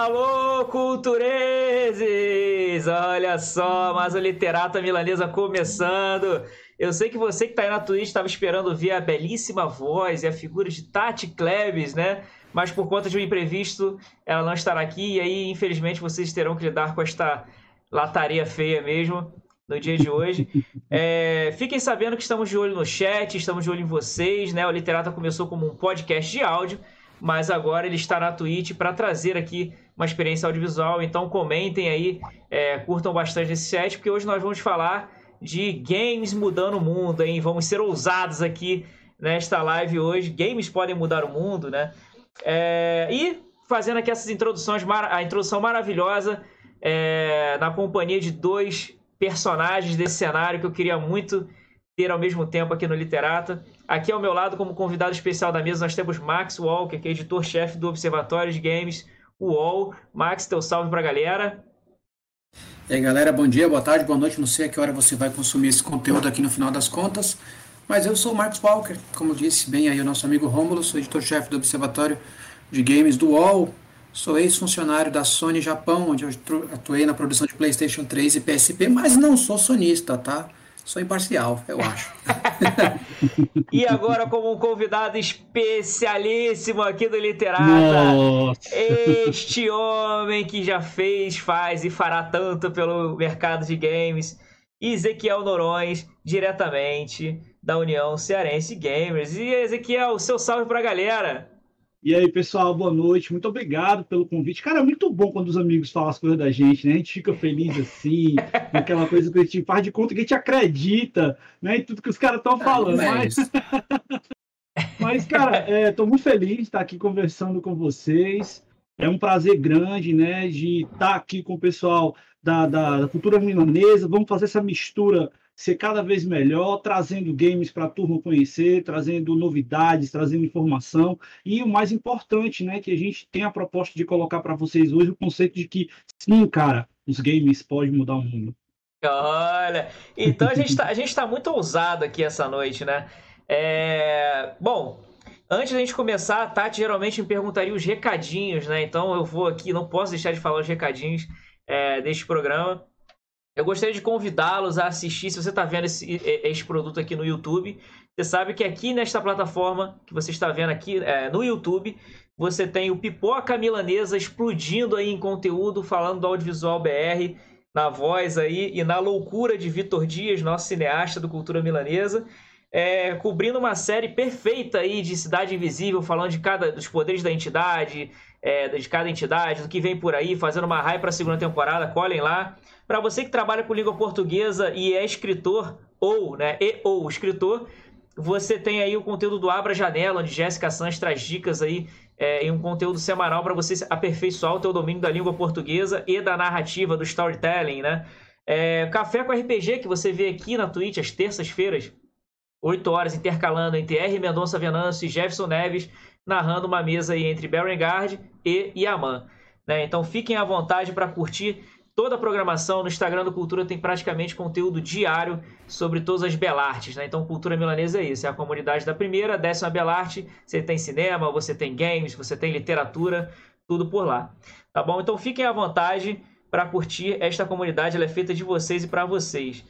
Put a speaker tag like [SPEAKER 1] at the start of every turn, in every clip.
[SPEAKER 1] Alô, cultureses! Olha só, mais o Literata Milanesa começando. Eu sei que você que está aí na Twitch estava esperando ver a belíssima voz e a figura de Tati Klebs, né? Mas por conta de um imprevisto, ela não estará aqui e aí, infelizmente, vocês terão que lidar com esta lataria feia mesmo no dia de hoje. É, fiquem sabendo que estamos de olho no chat, estamos de olho em vocês, né? O Literata começou como um podcast de áudio mas agora ele está na Twitch para trazer aqui uma experiência audiovisual. Então comentem aí, é, curtam bastante esse chat, porque hoje nós vamos falar de games mudando o mundo, hein? Vamos ser ousados aqui nesta live hoje. Games podem mudar o mundo, né? É, e fazendo aqui essas introduções, a introdução maravilhosa é, na companhia de dois personagens desse cenário que eu queria muito ter ao mesmo tempo aqui no Literata. Aqui ao meu lado, como convidado especial da mesa, nós temos Max Walker, que é editor-chefe do Observatório de Games UOL. Max, teu salve para a galera.
[SPEAKER 2] E aí, galera, bom dia, boa tarde, boa noite. Não sei a que hora você vai consumir esse conteúdo aqui no final das contas, mas eu sou o Max Walker, como disse bem aí o nosso amigo Rômulo, sou editor-chefe do Observatório de Games do UOL. Sou ex-funcionário da Sony Japão, onde eu atuei na produção de PlayStation 3 e PSP, mas não sou sonista, tá? Sou imparcial, eu acho.
[SPEAKER 1] e agora, como um convidado especialíssimo aqui do Literata, Nossa. este homem que já fez, faz e fará tanto pelo mercado de games, Ezequiel Norões, diretamente da União Cearense Gamers. E Ezequiel, seu salve pra galera!
[SPEAKER 3] E aí, pessoal, boa noite. Muito obrigado pelo convite. Cara, é muito bom quando os amigos falam as coisas da gente, né? A gente fica feliz assim, aquela coisa que a gente faz de conta que a gente acredita, né? Em tudo que os caras estão falando. Mas... mas, cara, estou é, muito feliz de estar aqui conversando com vocês. É um prazer grande, né? De estar aqui com o pessoal da, da, da cultura milanesa. Vamos fazer essa mistura ser cada vez melhor, trazendo games para a turma conhecer, trazendo novidades, trazendo informação e o mais importante, né, que a gente tem a proposta de colocar para vocês hoje o conceito de que sim, cara, os games podem mudar o mundo.
[SPEAKER 1] Olha, então a gente está tá muito ousado aqui essa noite, né? É... Bom, antes da gente começar, a Tati geralmente me perguntaria os recadinhos, né? Então eu vou aqui, não posso deixar de falar os recadinhos é, deste programa. Eu gostaria de convidá-los a assistir. Se você está vendo esse, esse produto aqui no YouTube, você sabe que aqui nesta plataforma que você está vendo aqui é, no YouTube, você tem o Pipoca Milanesa explodindo aí em conteúdo, falando do audiovisual BR, na voz aí e na loucura de Vitor Dias, nosso cineasta do Cultura Milanesa. É, cobrindo uma série perfeita aí de Cidade Invisível, falando de cada dos poderes da entidade, é, de cada entidade, do que vem por aí, fazendo uma raia para a segunda temporada, colhem lá. Para você que trabalha com língua portuguesa e é escritor, ou, né, e ou escritor, você tem aí o conteúdo do Abra Janela, onde Jéssica Sanz traz dicas aí é, em um conteúdo semanal para você aperfeiçoar o teu domínio da língua portuguesa e da narrativa, do storytelling, né? É, Café com RPG, que você vê aqui na Twitch às terças-feiras, 8 horas, intercalando entre R. Mendonça Venâncio e Jefferson Neves, narrando uma mesa aí entre Berengard e Yaman. Né? Então fiquem à vontade para curtir toda a programação no Instagram do Cultura tem praticamente conteúdo diário sobre todas as belartes, né? Então, Cultura Milanesa é isso, é a comunidade da primeira, décima belarte, você tem cinema, você tem games, você tem literatura, tudo por lá. Tá bom? Então, fiquem à vontade para curtir esta comunidade, ela é feita de vocês e para vocês.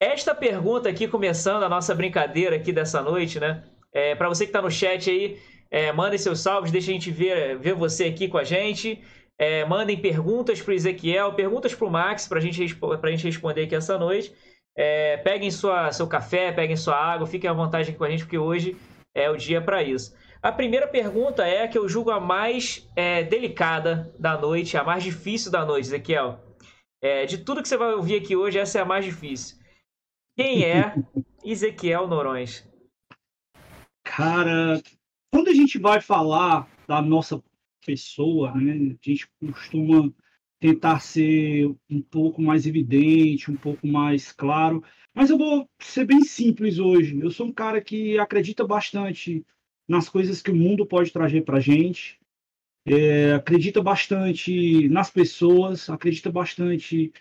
[SPEAKER 1] Esta pergunta aqui, começando a nossa brincadeira aqui dessa noite, né? É, para você que está no chat aí, é, mandem seus salves, deixa a gente ver, ver você aqui com a gente. É, mandem perguntas para o Ezequiel, perguntas para o Max, para gente, a gente responder aqui essa noite. É, peguem sua, seu café, peguem sua água, fiquem à vontade aqui com a gente, porque hoje é o dia para isso. A primeira pergunta é a que eu julgo a mais é, delicada da noite, a mais difícil da noite, Ezequiel. É, de tudo que você vai ouvir aqui hoje, essa é a mais difícil. Quem é Ezequiel Norões?
[SPEAKER 3] Cara, quando a gente vai falar da nossa pessoa, né? A gente costuma tentar ser um pouco mais evidente, um pouco mais claro. Mas eu vou ser bem simples hoje. Eu sou um cara que acredita bastante nas coisas que o mundo pode trazer para a gente. É, acredita bastante nas pessoas, acredita bastante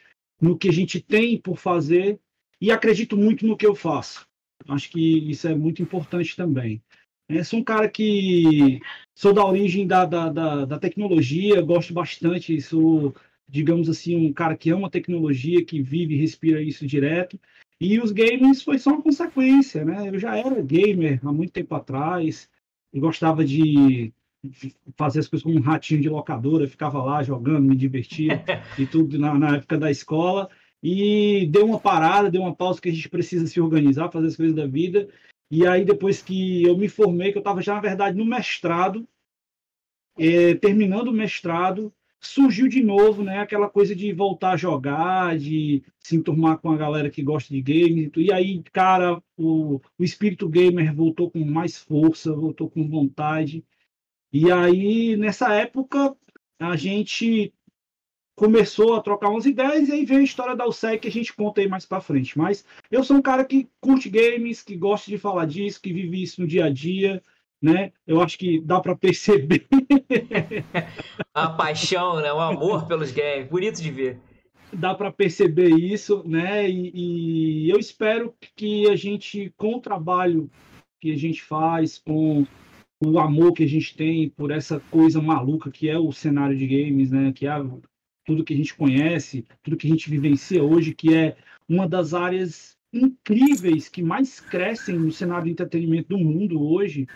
[SPEAKER 3] no que a gente tem por fazer e acredito muito no que eu faço. Acho que isso é muito importante também. É, sou um cara que sou da origem da, da, da, da tecnologia, gosto bastante, sou, digamos assim, um cara que ama tecnologia, que vive e respira isso direto. E os games foi só uma consequência, né? Eu já era gamer há muito tempo atrás, eu gostava de fazer as coisas como um ratinho de locadora, ficava lá jogando, me divertia e tudo na, na, época da escola. E deu uma parada, deu uma pausa que a gente precisa se organizar, fazer as coisas da vida. E aí, depois que eu me formei, que eu estava já, na verdade, no mestrado, é, terminando o mestrado, surgiu de novo né, aquela coisa de voltar a jogar, de se enturmar com a galera que gosta de games. E aí, cara, o, o espírito gamer voltou com mais força, voltou com vontade. E aí, nessa época, a gente começou a trocar umas ideias e aí veio a história da USEC que a gente conta aí mais para frente. Mas eu sou um cara que curte games, que gosta de falar disso, que vive isso no dia a dia, né? Eu acho que dá para perceber
[SPEAKER 1] a paixão, né? O amor pelos games, bonito de ver.
[SPEAKER 3] Dá para perceber isso, né? E, e eu espero que a gente, com o trabalho que a gente faz, com o amor que a gente tem por essa coisa maluca que é o cenário de games, né? Que é tudo que a gente conhece, tudo que a gente vivencia hoje, que é uma das áreas incríveis que mais crescem no cenário de entretenimento do mundo hoje.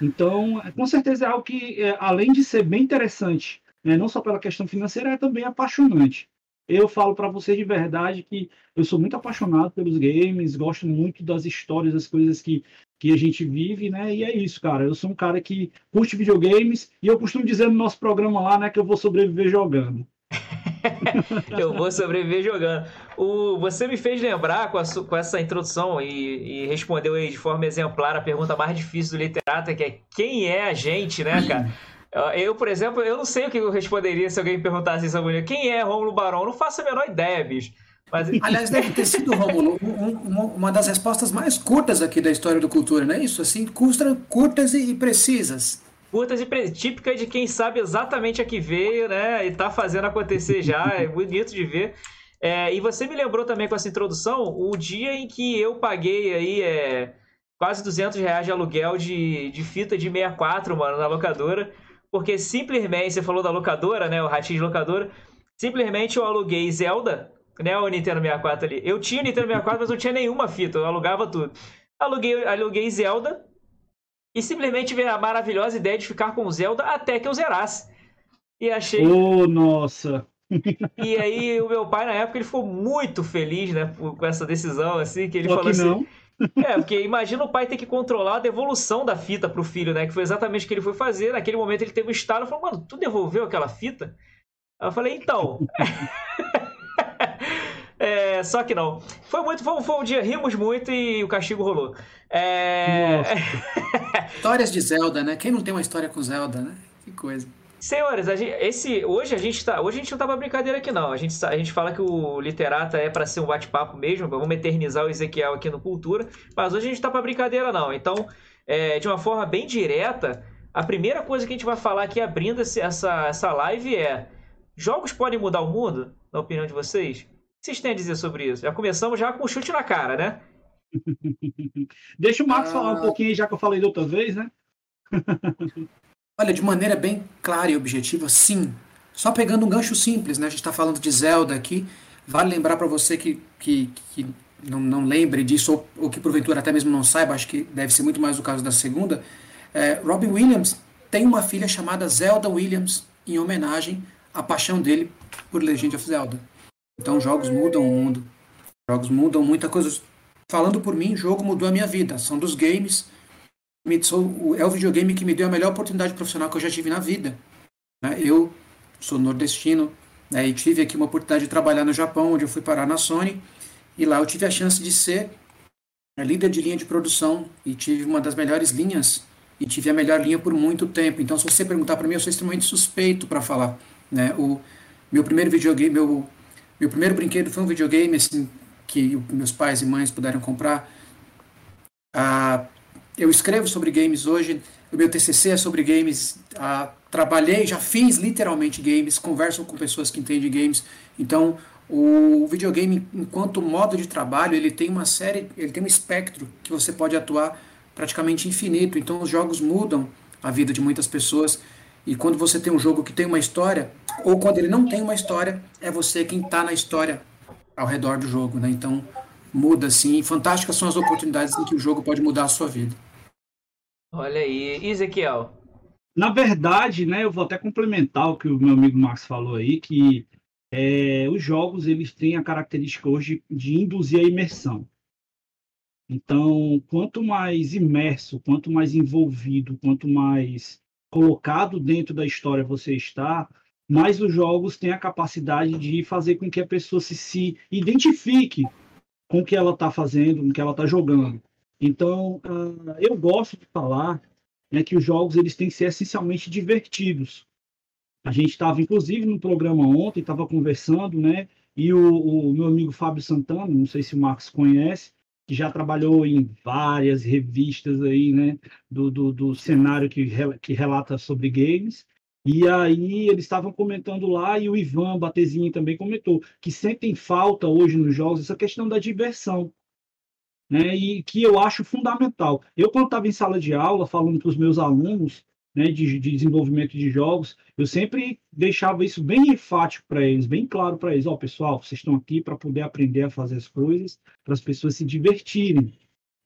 [SPEAKER 3] Então, com certeza é algo que, é, além de ser bem interessante, né, não só pela questão financeira, é também apaixonante. Eu falo para você de verdade que eu sou muito apaixonado pelos games, gosto muito das histórias, das coisas que que a gente vive, né? E é isso, cara. Eu sou um cara que curte videogames e eu costumo dizer no nosso programa lá, né, que eu vou sobreviver jogando.
[SPEAKER 1] eu vou sobreviver jogando. O, você me fez lembrar com, a, com essa introdução e, e, respondeu aí de forma exemplar a pergunta mais difícil do literato, que é quem é a gente, né, cara? Eu, por exemplo, eu não sei o que eu responderia se alguém me perguntasse isso. Quem é Rômulo Barão? Eu não faço a menor ideia, bicho.
[SPEAKER 2] Mas... Aliás, deve ter sido, Romulo, um, uma das respostas mais curtas aqui da história do Cultura, não é isso? Assim, curtas e precisas.
[SPEAKER 1] Curtas e precisas, típica de quem sabe exatamente a que veio, né? E tá fazendo acontecer já, é bonito de ver. É, e você me lembrou também com essa introdução o dia em que eu paguei aí é, quase 200 reais de aluguel de, de fita de 64, mano, na locadora. Porque simplesmente, você falou da locadora, né? O ratinho de locadora. Simplesmente eu aluguei Zelda né, o Nintendo 64 ali. Eu tinha o Nintendo 64, mas não tinha nenhuma fita, eu alugava tudo. Aluguei, aluguei Zelda e simplesmente veio a maravilhosa ideia de ficar com Zelda até que eu zerasse. E achei.
[SPEAKER 3] Oh, nossa!
[SPEAKER 1] E aí o meu pai, na época, ele ficou muito feliz, né, com essa decisão, assim, que ele Só falou que assim. Não. É, porque imagina o pai ter que controlar a devolução da fita pro filho, né? Que foi exatamente o que ele foi fazer. Naquele momento ele teve um estalo e falou, mano, tu devolveu aquela fita? Aí eu falei, então. É, só que não. Foi muito, foi, foi, um dia, rimos muito e o castigo rolou. É...
[SPEAKER 2] Histórias de Zelda, né? Quem não tem uma história com Zelda, né? Que coisa.
[SPEAKER 1] Senhores, a gente, esse, hoje a gente tá. Hoje a gente não tá pra brincadeira aqui, não. A gente, a gente fala que o Literata é para ser um bate-papo mesmo. Vamos eternizar o Ezequiel aqui no Cultura. Mas hoje a gente tá pra brincadeira, não. Então, é, de uma forma bem direta, a primeira coisa que a gente vai falar aqui abrindo essa, essa live é: jogos podem mudar o mundo? Na opinião de vocês? que vocês têm a dizer sobre isso? Já começamos já com o chute na cara, né?
[SPEAKER 3] Deixa o Marcos ah... falar um pouquinho, já que eu falei da outra vez, né?
[SPEAKER 2] Olha, de maneira bem clara e objetiva, sim. Só pegando um gancho simples, né? A gente está falando de Zelda aqui. Vale lembrar para você que, que, que não, não, lembre disso, ou, ou, que porventura até mesmo não saiba, acho que deve ser muito mais o caso da segunda. É, Robin Williams tem uma filha chamada Zelda Williams, em homenagem à paixão dele por Legend of Zelda. Então jogos mudam o mundo. Jogos mudam muita coisa. Falando por mim, jogo mudou a minha vida. São dos games. É o videogame que me deu a melhor oportunidade profissional que eu já tive na vida. Né? Eu sou nordestino né, e tive aqui uma oportunidade de trabalhar no Japão, onde eu fui parar na Sony. E lá eu tive a chance de ser né, líder de linha de produção e tive uma das melhores linhas e tive a melhor linha por muito tempo. Então, se você perguntar para mim, eu sou extremamente suspeito para falar. Né? O meu primeiro videogame, meu meu primeiro brinquedo foi um videogame assim que meus pais e mães puderam comprar. Ah, eu escrevo sobre games hoje. O meu TCC é sobre games. Ah, trabalhei, já fiz literalmente games. Converso com pessoas que entendem games. Então, o videogame, enquanto modo de trabalho, ele tem uma série, ele tem um espectro que você pode atuar praticamente infinito. Então, os jogos mudam a vida de muitas pessoas. E quando você tem um jogo que tem uma história, ou quando ele não tem uma história, é você quem está na história ao redor do jogo, né? Então, muda sim. Fantásticas são as oportunidades em que o jogo pode mudar a sua vida.
[SPEAKER 1] Olha aí, Ezequiel.
[SPEAKER 3] Na verdade, né, eu vou até complementar o que o meu amigo Max falou aí, que é, os jogos eles têm a característica hoje de induzir a imersão. Então, quanto mais imerso, quanto mais envolvido, quanto mais colocado dentro da história você está, mais os jogos têm a capacidade de fazer com que a pessoa se, se identifique com o que ela está fazendo, com o que ela está jogando. Então, uh, eu gosto de falar né, que os jogos eles têm que ser essencialmente divertidos. A gente estava, inclusive, no programa ontem, estava conversando, né? E o, o, meu amigo Fábio Santana, não sei se o Marcos conhece, que já trabalhou em várias revistas aí, né? Do, do, do cenário que, que relata sobre games. E aí eles estavam comentando lá, e o Ivan Batezinho também comentou, que sentem falta hoje nos jogos essa questão da diversão né, e que eu acho fundamental. Eu, quando estava em sala de aula, falando para os meus alunos né, de, de, desenvolvimento de jogos, eu sempre deixava isso bem enfático para eles, bem claro para eles: ó, oh, pessoal, vocês estão aqui para poder aprender a fazer as coisas, para as pessoas se divertirem.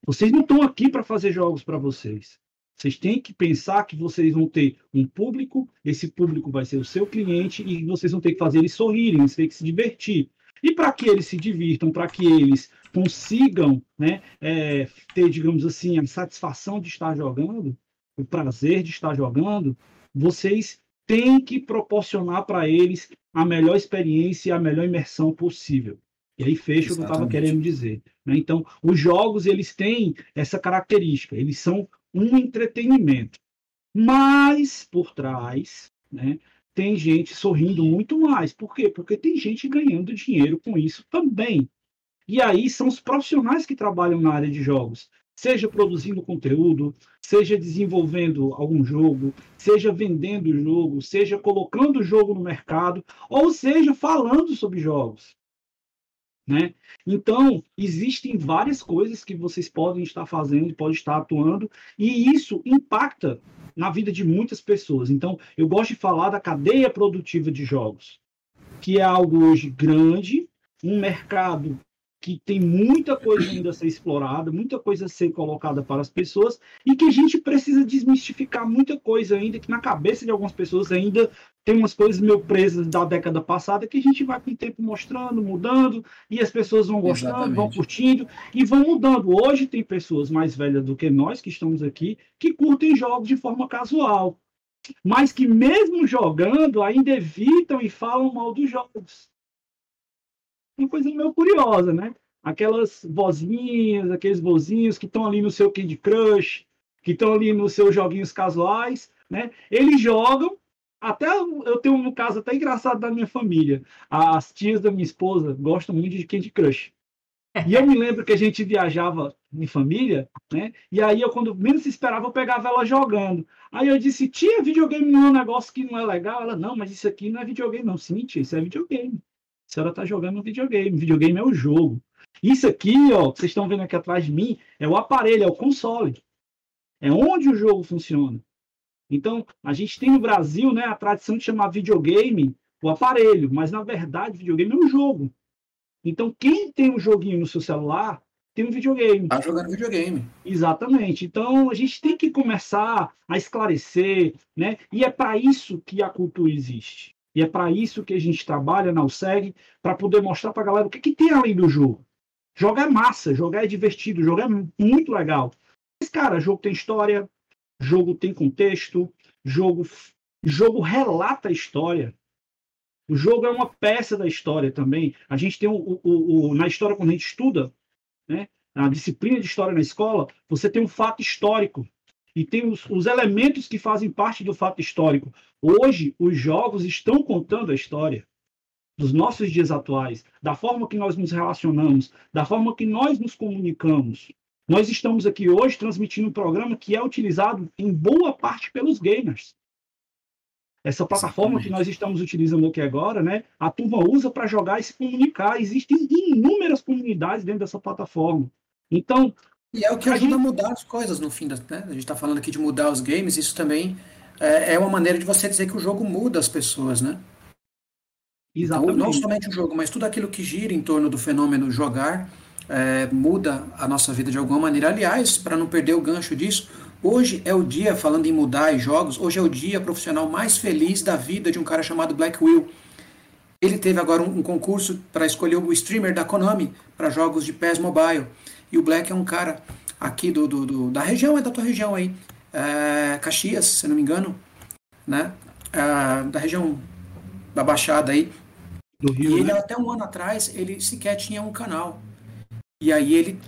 [SPEAKER 3] Vocês não estão aqui para fazer jogos para vocês. Vocês têm que pensar que vocês vão ter um público, esse público vai ser o seu cliente e vocês vão ter que fazer eles sorrirem, vocês têm que se divertir. E para que eles se divirtam, para que eles consigam né, é, ter, digamos assim, a satisfação de estar jogando, o prazer de estar jogando, vocês têm que proporcionar para eles a melhor experiência e a melhor imersão possível. E aí fecha o que eu estava querendo dizer. Né? Então, os jogos eles têm essa característica, eles são um entretenimento. Mas por trás, né, tem gente sorrindo muito mais. Por quê? Porque tem gente ganhando dinheiro com isso também. E aí são os profissionais que trabalham na área de jogos, seja produzindo conteúdo, seja desenvolvendo algum jogo, seja vendendo o jogo, seja colocando o jogo no mercado, ou seja falando sobre jogos. Né? Então, existem várias coisas que vocês podem estar fazendo, podem estar atuando, e isso impacta na vida de muitas pessoas. Então, eu gosto de falar da cadeia produtiva de jogos, que é algo hoje grande, um mercado que tem muita coisa ainda a ser explorada, muita coisa a ser colocada para as pessoas e que a gente precisa desmistificar muita coisa ainda, que na cabeça de algumas pessoas ainda tem umas coisas meio presas da década passada que a gente vai com o tempo mostrando, mudando e as pessoas vão gostando, Exatamente. vão curtindo e vão mudando. Hoje tem pessoas mais velhas do que nós que estamos aqui que curtem jogos de forma casual, mas que mesmo jogando ainda evitam e falam mal dos jogos uma coisa meio curiosa, né? Aquelas vozinhas, aqueles vozinhos que estão ali no seu Candy Crush, que estão ali nos seus joguinhos casuais, né? Eles jogam, até eu tenho um caso até engraçado da minha família. As tias da minha esposa gostam muito de Candy Crush. E eu me lembro que a gente viajava em família, né? E aí eu, quando menos esperava, eu pegava ela jogando. Aí eu disse, tia, videogame não é um negócio que não é legal. Ela, não, mas isso aqui não é videogame, não. Sim, tia, isso é videogame. A senhora está jogando um videogame. Videogame é o jogo. Isso aqui, ó, que vocês estão vendo aqui atrás de mim, é o aparelho, é o console. É onde o jogo funciona. Então, a gente tem no Brasil né, a tradição de chamar videogame o aparelho, mas na verdade, videogame é um jogo. Então, quem tem um joguinho no seu celular tem um videogame.
[SPEAKER 2] Está jogando videogame.
[SPEAKER 3] Exatamente. Então, a gente tem que começar a esclarecer, né? E é para isso que a cultura existe. E é para isso que a gente trabalha na USEG, para poder mostrar para a galera o que, que tem além do jogo. Jogar é massa, jogar é divertido, jogar é muito legal. Mas, cara, jogo tem história, jogo tem contexto, jogo, jogo relata a história. O jogo é uma peça da história também. A gente tem o, o, o na história, quando a gente estuda, né, a disciplina de história na escola, você tem um fato histórico e tem os, os, elementos que fazem parte do fato histórico. Hoje, os jogos estão contando a história dos nossos dias atuais, da forma que nós nos relacionamos, da forma que nós nos comunicamos. Nós estamos aqui hoje transmitindo um programa que é utilizado em boa parte pelos gamers. Essa plataforma Exatamente. que nós estamos utilizando aqui agora, né, a turma usa para jogar e se comunicar. Existem inúmeras comunidades dentro dessa plataforma. Então,
[SPEAKER 2] E é o que ajuda a mudar as coisas no fim, da, né? A gente está falando aqui de mudar os games, isso também é, é, uma maneira de você dizer que o jogo muda as pessoas, né? Exatamente. Então, não somente o jogo, mas tudo aquilo que gira em torno do fenômeno jogar é, muda a nossa vida de alguma maneira. Aliás, para não perder o gancho disso, hoje é o dia, falando em mudar e jogos, hoje é o dia profissional mais feliz da vida de um cara chamado Black Will. Ele teve agora um, um concurso para escolher o streamer da Konami para jogos de PES Mobile. E o Black é um cara aqui do, do, do da região, é da tua região aí, é, Caxias, se não me engano, né? É, da região da Baixada aí. Do Rio, e ele, né? até um ano atrás, ele sequer tinha um canal. E aí ele.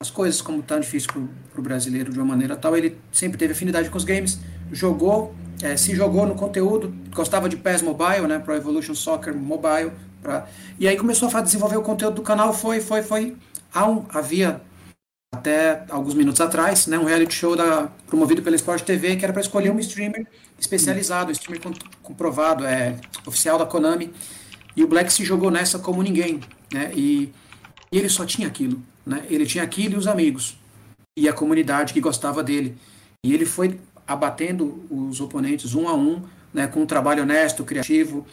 [SPEAKER 2] As coisas, como tão difícil para o brasileiro de uma maneira tal, ele sempre teve afinidade com os games, jogou, é, se jogou no conteúdo, gostava de PES Mobile, né? Pro Evolution Soccer Mobile. Pra... E aí começou a desenvolver o conteúdo do canal, foi, foi, foi um, havia até alguns minutos atrás, né, um reality show da, promovido pela Sport TV que era para escolher um streamer especializado, um streamer comprovado, é, oficial da Konami. E o Black se jogou nessa como ninguém, né? E, e ele só tinha aquilo, né? Ele tinha aquilo e os amigos e a comunidade que gostava dele. E ele foi abatendo os oponentes um a um, né, com um trabalho honesto, criativo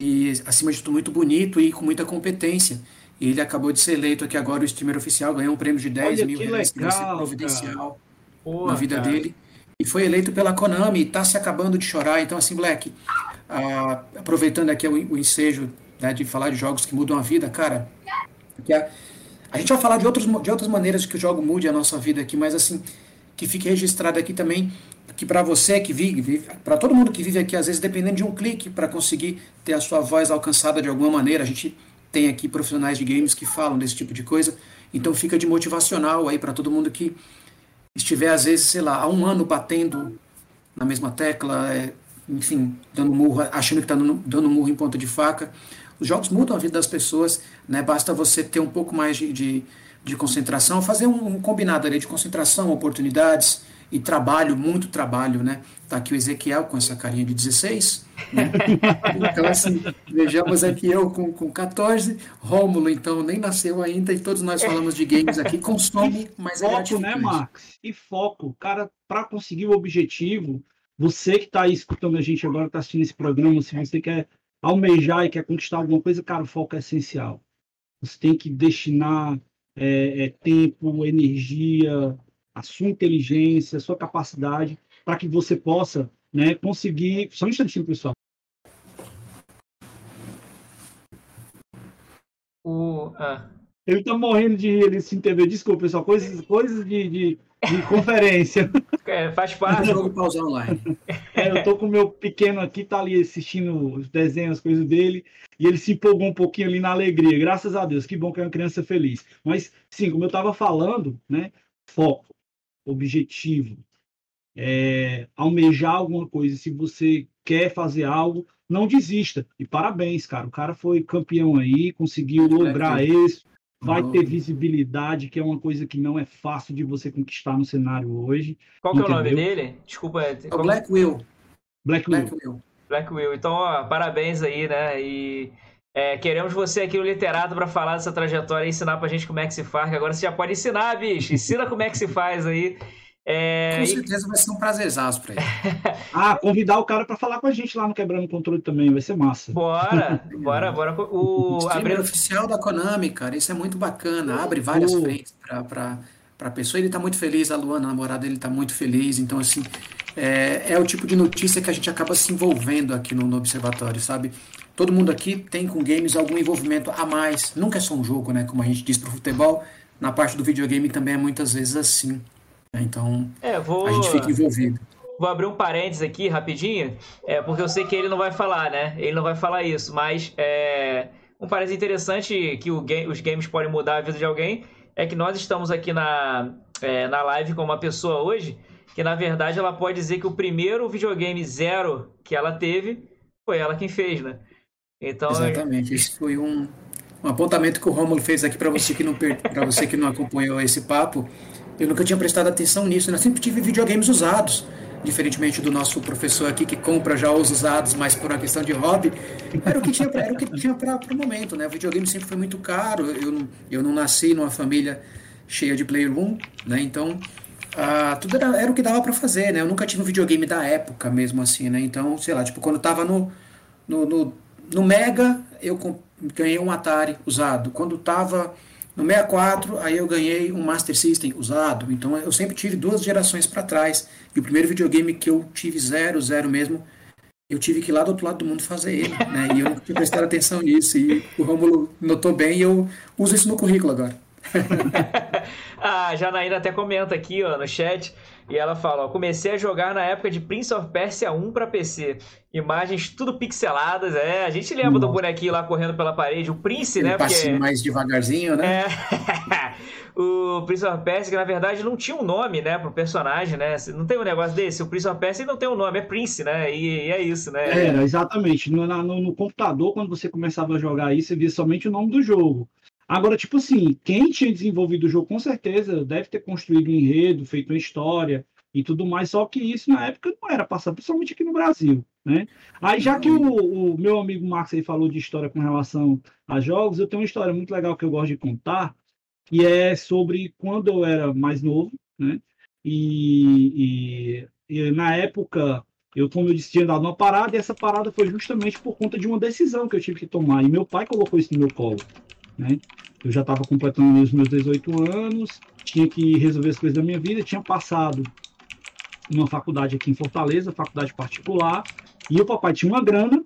[SPEAKER 2] e acima de tudo muito bonito e com muita competência. E ele acabou de ser eleito aqui agora o streamer oficial, ganhou um prêmio de 10
[SPEAKER 3] Olha
[SPEAKER 2] mil
[SPEAKER 3] reais
[SPEAKER 2] ser providencial na vida cara. dele. E foi eleito pela Konami e está se acabando de chorar. Então, assim, Black, ah, aproveitando aqui o, o ensejo né, de falar de jogos que mudam a vida, cara, a, a gente vai falar de, outros, de outras maneiras que o jogo mude a nossa vida aqui, mas assim, que fique registrado aqui também que para você que vive, vive para todo mundo que vive aqui, às vezes dependendo de um clique para conseguir ter a sua voz alcançada de alguma maneira, a gente tem aqui profissionais de games que falam desse tipo de coisa. Então fica de motivacional aí para todo mundo que estiver, às vezes, sei lá, há um ano batendo na mesma tecla, é, enfim, dando murro, achando que está dando, murro em ponta de faca. Os jogos mudam a vida das pessoas, né? basta você ter um pouco mais de, de, de concentração, fazer um, um combinado ali de concentração, oportunidades, e trabalho, muito trabalho, né? Tá aqui o Ezequiel com essa carinha de 16, né? Então, assim, vejamos aqui eu com, com 14, Rômulo, então, nem nasceu ainda, e todos nós falamos de games aqui, consome, mas
[SPEAKER 3] é foco, né, Max? E foco, cara, para conseguir o objetivo, você que está aí escutando a gente agora, está assistindo esse programa, se você quer almejar e quer conquistar alguma coisa, cara, o foco é essencial. Você tem que destinar é, é, tempo, energia, a sua inteligência, a sua capacidade, para que você possa né, conseguir. Só um instantinho, pessoal.
[SPEAKER 1] O, ah.
[SPEAKER 3] Ele tá morrendo de rir, ele se entendeu. Desculpa, pessoal. Coisas, coisas de, de, de conferência.
[SPEAKER 1] É, faz parte.
[SPEAKER 2] jogo pausar online.
[SPEAKER 3] É, eu tô com o meu pequeno aqui, tá ali assistindo os desenhos, as coisas dele, e ele se empolgou um pouquinho ali na alegria. Graças a Deus, que bom que é uma criança feliz. Mas, sim, como eu tava falando, né? Foco objetivo, é, almejar alguma coisa, se você quer fazer algo, não desista. E parabéns, cara. O cara foi campeão aí, conseguiu lograr isso, vai ter visibilidade, que é uma coisa que não é fácil de você conquistar no cenário hoje.
[SPEAKER 1] Qual que é o nome dele? Desculpa.
[SPEAKER 2] É o Black Will.
[SPEAKER 3] Black Will. Black Will.
[SPEAKER 1] Black Will. Então, ó, parabéns aí, né? E é, queremos você aqui no Literado para falar dessa trajetória e ensinar pra gente como é que se faz. Que agora você já pode ensinar, bicho. Ensina como é que se faz aí. É...
[SPEAKER 2] Com certeza vai ser um prazerzaço para ele.
[SPEAKER 3] ah, convidar o cara para falar com a gente lá no Quebrando Controle também, vai ser massa.
[SPEAKER 1] Bora, bora, bora. O,
[SPEAKER 2] o abrindo... oficial da Konami, cara, isso é muito bacana. Abre várias frentes para a pessoa. Ele está muito feliz, a Luana, a namorada dele, está muito feliz. Então, assim, é, é, o tipo de notícia que a gente acaba se envolvendo aqui no, no Observatório, sabe? Todo mundo aqui tem com games algum envolvimento a mais. Nunca é só um jogo, né? Como a gente diz para o futebol, na parte do videogame também é muitas vezes assim. Né? Então,
[SPEAKER 1] é, vou...
[SPEAKER 2] a gente fica envolvido.
[SPEAKER 1] Vou abrir um parênteses aqui rapidinho, é, porque eu sei que ele não vai falar, né? Ele não vai falar isso, mas é, um parênteses interessante que game, os games podem mudar a vida de alguém é que nós estamos aqui na, é, na live com uma pessoa hoje que, na verdade, ela pode dizer que o primeiro videogame zero que ela teve foi ela quem fez, né?
[SPEAKER 2] Então, Exatamente, esse foi um, um apontamento que o Romulo fez aqui para você que não para você que não acompanhou esse papo. Eu nunca tinha prestado atenção nisso, né? eu sempre tive videogames usados, diferentemente do nosso professor aqui que compra já os usados, mas por uma questão de hobby, era o que tinha para o momento, né? O videogame sempre foi muito caro. Eu eu não nasci numa família cheia de Playroom, né? Então, ah, tudo era, era, o que dava para fazer, né? Eu nunca tive um videogame da época mesmo assim, né? Então, sei lá, tipo, quando eu tava no, no, no, no Mega, eu ganhei um Atari usado. Quando tava no 64, aí eu ganhei um Master System usado. Então, eu sempre tive duas gerações para trás. E o primeiro videogame que eu tive zero, zero mesmo, eu tive que ir lá do outro lado do mundo fazer ele, né? E eu não tinha prestado atenção nisso. E o Romulo notou bem e eu uso isso no currículo agora.
[SPEAKER 1] a Janaína até comenta aqui ó, no chat e ela fala: ó, comecei a jogar na época de Prince of Persia 1 para PC. Imagens tudo pixeladas, é. A gente lembra Nossa. do bonequinho lá correndo pela parede, o Prince,
[SPEAKER 2] Ele
[SPEAKER 1] né?
[SPEAKER 2] Porque... mais devagarzinho, né?
[SPEAKER 1] É. o Prince of Persia, que na verdade não tinha um nome, né, pro personagem, né? Não tem um negócio desse. O Prince of Persia não tem um nome, é Prince, né? E, e é isso, né?
[SPEAKER 3] Era, exatamente. No, no, no computador, quando você começava a jogar isso, você via somente o nome do jogo. Agora, tipo assim, quem tinha desenvolvido o jogo com certeza deve ter construído um enredo, feito uma história e tudo mais, só que isso na época não era passado, principalmente aqui no Brasil, né? Aí já que o, o meu amigo Marcos aí falou de história com relação a jogos, eu tenho uma história muito legal que eu gosto de contar, que é sobre quando eu era mais novo, né? E, e, e na época eu, como eu disse, tinha dado uma parada, e essa parada foi justamente por conta de uma decisão que eu tive que tomar. E meu pai colocou isso no meu colo. Né? Eu já estava completando os meus 18 anos, tinha que resolver as coisas da minha vida, tinha passado numa faculdade aqui em Fortaleza, faculdade particular, e o papai tinha uma grana,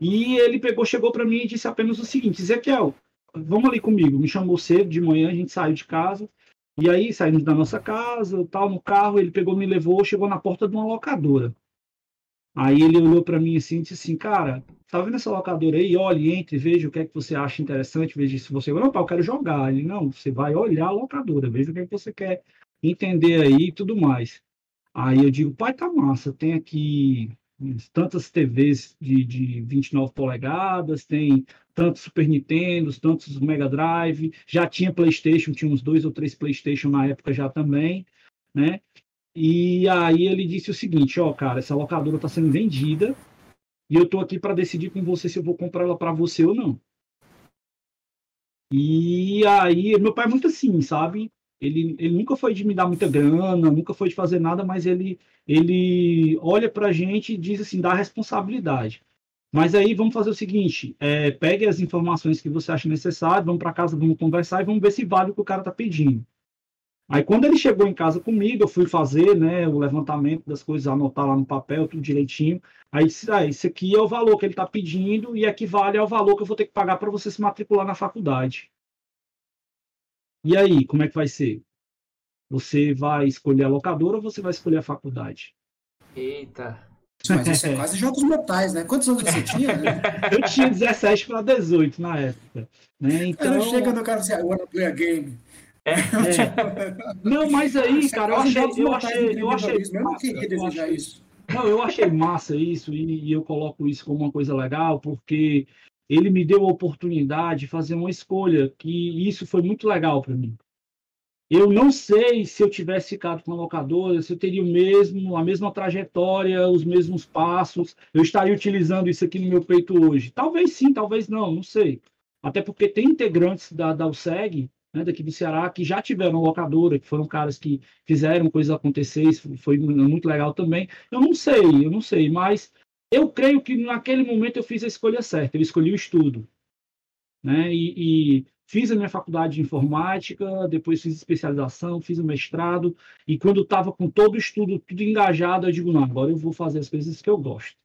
[SPEAKER 3] e ele pegou, chegou para mim e disse apenas o seguinte: Ezequiel, vamos ali comigo. Me chamou cedo de manhã, a gente saiu de casa, e aí saímos da nossa casa, tal, no carro, ele pegou, me levou, chegou na porta de uma locadora. Aí ele olhou para mim assim e disse assim, cara, tá vendo essa locadora aí? Olhe, entre, veja o que é que você acha interessante, veja se você... Não, eu quero jogar. Ele, não, você vai olhar a locadora, veja o que é que você quer entender aí e tudo mais. Aí eu digo, pai, tá massa, tem aqui tantas TVs de, de 29 polegadas, tem tantos Super Nintendo, tantos Mega Drive, já tinha PlayStation, tinha uns dois ou três PlayStation na época já também, né? E aí ele disse o seguinte, ó, cara, essa locadora está sendo vendida e eu tô aqui para decidir com você se eu vou comprar ela para você ou não. E aí, meu pai é muito assim, sabe? Ele, ele nunca foi de me dar muita grana, nunca foi de fazer nada, mas ele, ele olha pra gente e diz assim, dá responsabilidade. Mas aí vamos fazer o seguinte: é, pegue as informações que você acha necessário, vamos para casa, vamos conversar e vamos ver se vale o que o cara está pedindo. Aí quando ele chegou em casa comigo, eu fui fazer né, o levantamento das coisas, anotar lá no papel, tudo direitinho. Aí disse, ah, esse aqui é o valor que ele está pedindo e equivale ao valor que eu vou ter que pagar para você se matricular na faculdade. E aí, como é que vai ser? Você vai escolher a locadora ou você vai escolher a faculdade?
[SPEAKER 1] Eita.
[SPEAKER 2] Mas isso é quase jogos mortais, né? Quantos anos você tinha? Né?
[SPEAKER 3] eu tinha 17 para 18 na época. Né? Então...
[SPEAKER 2] chega no cara assim, I wanna play a game.
[SPEAKER 3] É. Não, mas aí, cara, eu achei, eu achei, eu achei, massa, eu achei isso. Não, eu achei massa isso e, e eu coloco isso como uma coisa legal porque ele me deu a oportunidade de fazer uma escolha que isso foi muito legal para mim. Eu não sei se eu tivesse ficado com a locadora, se eu teria o mesmo, a mesma trajetória, os mesmos passos, eu estaria utilizando isso aqui no meu peito hoje. Talvez sim, talvez não, não sei. Até porque tem integrantes da, da USEG né, daqui do Ceará, que já tiveram locadora, que foram caras que fizeram coisas acontecer, foi muito legal também. Eu não sei, eu não sei, mas eu creio que naquele momento eu fiz a escolha certa, eu escolhi o estudo. Né, e, e fiz a minha faculdade de informática, depois fiz especialização, fiz o mestrado, e quando estava com todo o estudo, tudo engajado, eu digo, não, agora eu vou fazer as coisas que eu gosto.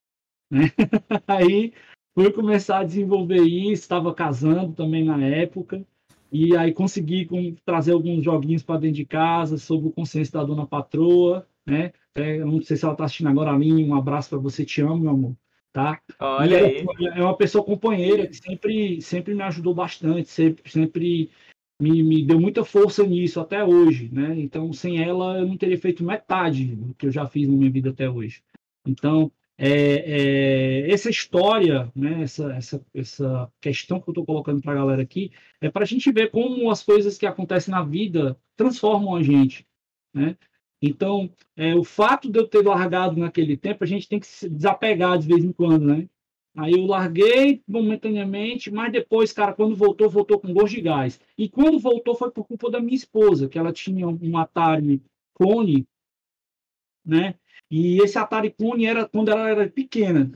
[SPEAKER 3] Né? Aí fui começar a desenvolver isso, estava casando também na época, e aí consegui com, trazer alguns joguinhos para dentro de casa, sob o consenso da dona patroa, né? É, não sei se ela está assistindo agora a mim, um abraço para você, te amo, meu amor. Tá?
[SPEAKER 1] Olha
[SPEAKER 3] aí. É, é uma pessoa companheira que sempre, sempre me ajudou bastante, sempre, sempre me, me deu muita força nisso até hoje, né? Então, sem ela, eu não teria feito metade do que eu já fiz na minha vida até hoje. Então, é, é, essa história, né, essa, essa, essa questão que eu estou colocando para a galera aqui, é para a gente ver como as coisas que acontecem na vida transformam a gente. Né? Então, é, o fato de eu ter largado naquele tempo, a gente tem que se desapegar de vez em quando, né? Aí eu larguei momentaneamente, mas depois, cara, quando voltou, voltou com gosto de gás. E quando voltou foi por culpa da minha esposa, que ela tinha um Atari Clone, né? E esse Atari Clone era quando ela era pequena.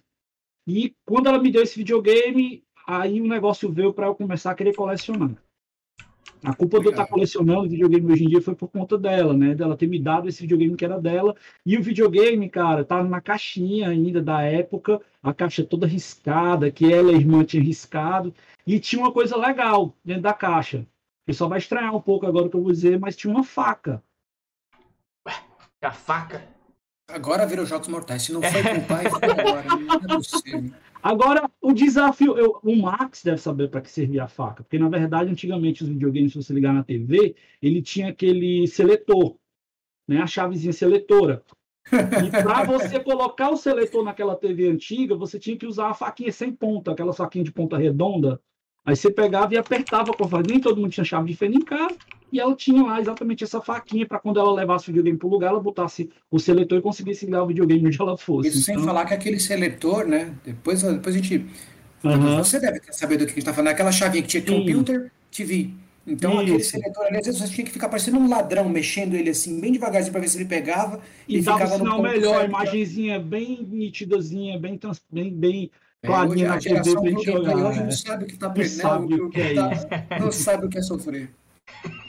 [SPEAKER 3] E quando ela me deu esse videogame, aí o negócio veio para eu começar a querer colecionar. A culpa de eu estar colecionando videogame hoje em dia foi por conta dela, né? Dela ter me dado esse videogame que era dela. E o videogame, cara, tava na caixinha ainda da época, a caixa toda riscada, que ela e a irmã tinha riscado. E tinha uma coisa legal dentro da caixa. O pessoal vai estranhar um pouco agora o que eu vou dizer, mas tinha uma faca.
[SPEAKER 1] Ué, a faca?
[SPEAKER 2] Agora virou Jogos Mortais. Se não foi com o pai, foi agora. Não é possível.
[SPEAKER 3] Agora, o desafio, eu, o Max deve saber para que servia a faca, porque na verdade, antigamente, os videogames, se você ligar na TV, ele tinha aquele seletor, né, a chavezinha seletora. E para você colocar o seletor naquela TV antiga, você tinha que usar a faquinha sem ponta, aquela faquinha de ponta redonda. Aí você pegava e apertava com a nem todo mundo tinha chave de fenda em casa, e ela tinha lá exatamente essa faquinha para quando ela levasse o videogame para o lugar, ela botasse o seletor e conseguisse ligar o videogame onde ela fosse.
[SPEAKER 2] Isso então... sem falar que aquele seletor, né? Depois, depois a gente. Uhum. Você deve saber do que a gente está falando. Aquela chavinha que tinha computer, TV. Então, Isso. aquele seletor ali, às vezes você tinha que ficar parecendo um ladrão, mexendo ele assim, bem devagarzinho para ver se ele pegava.
[SPEAKER 3] E, e dava ficava um sinal melhor, certo. imagenzinha bem nitidazinha, bem, trans, bem, bem
[SPEAKER 2] é, hoje a geração que hoje não sabe o que está perdendo, não, o que é tá, não sabe o que é sofrer.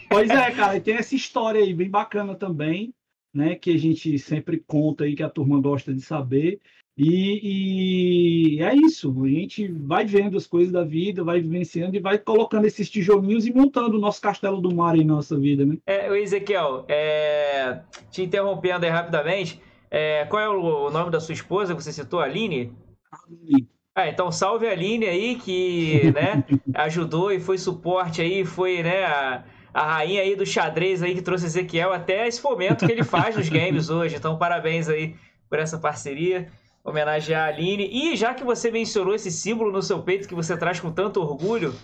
[SPEAKER 3] Pois é, cara, e tem essa história aí bem bacana também, né? Que a gente sempre conta aí que a turma gosta de saber. E, e, é isso, a gente vai vendo as coisas da vida, vai vivenciando e vai colocando esses tijolinhos e montando o nosso castelo do mar em nossa vida, né?
[SPEAKER 1] É, o Ezequiel, é... te interrompendo aí rapidamente, é... qual é o nome da sua esposa? Você citou, Aline? Aline. Ah, então salve a Aline aí, que né, ajudou e foi suporte aí, foi né, a, a rainha aí do xadrez aí que trouxe Ezequiel até esse fomento que ele faz nos games hoje. Então, parabéns aí por essa parceria. Homenagear a Aline. E já que você mencionou esse símbolo no seu peito que você traz com tanto orgulho,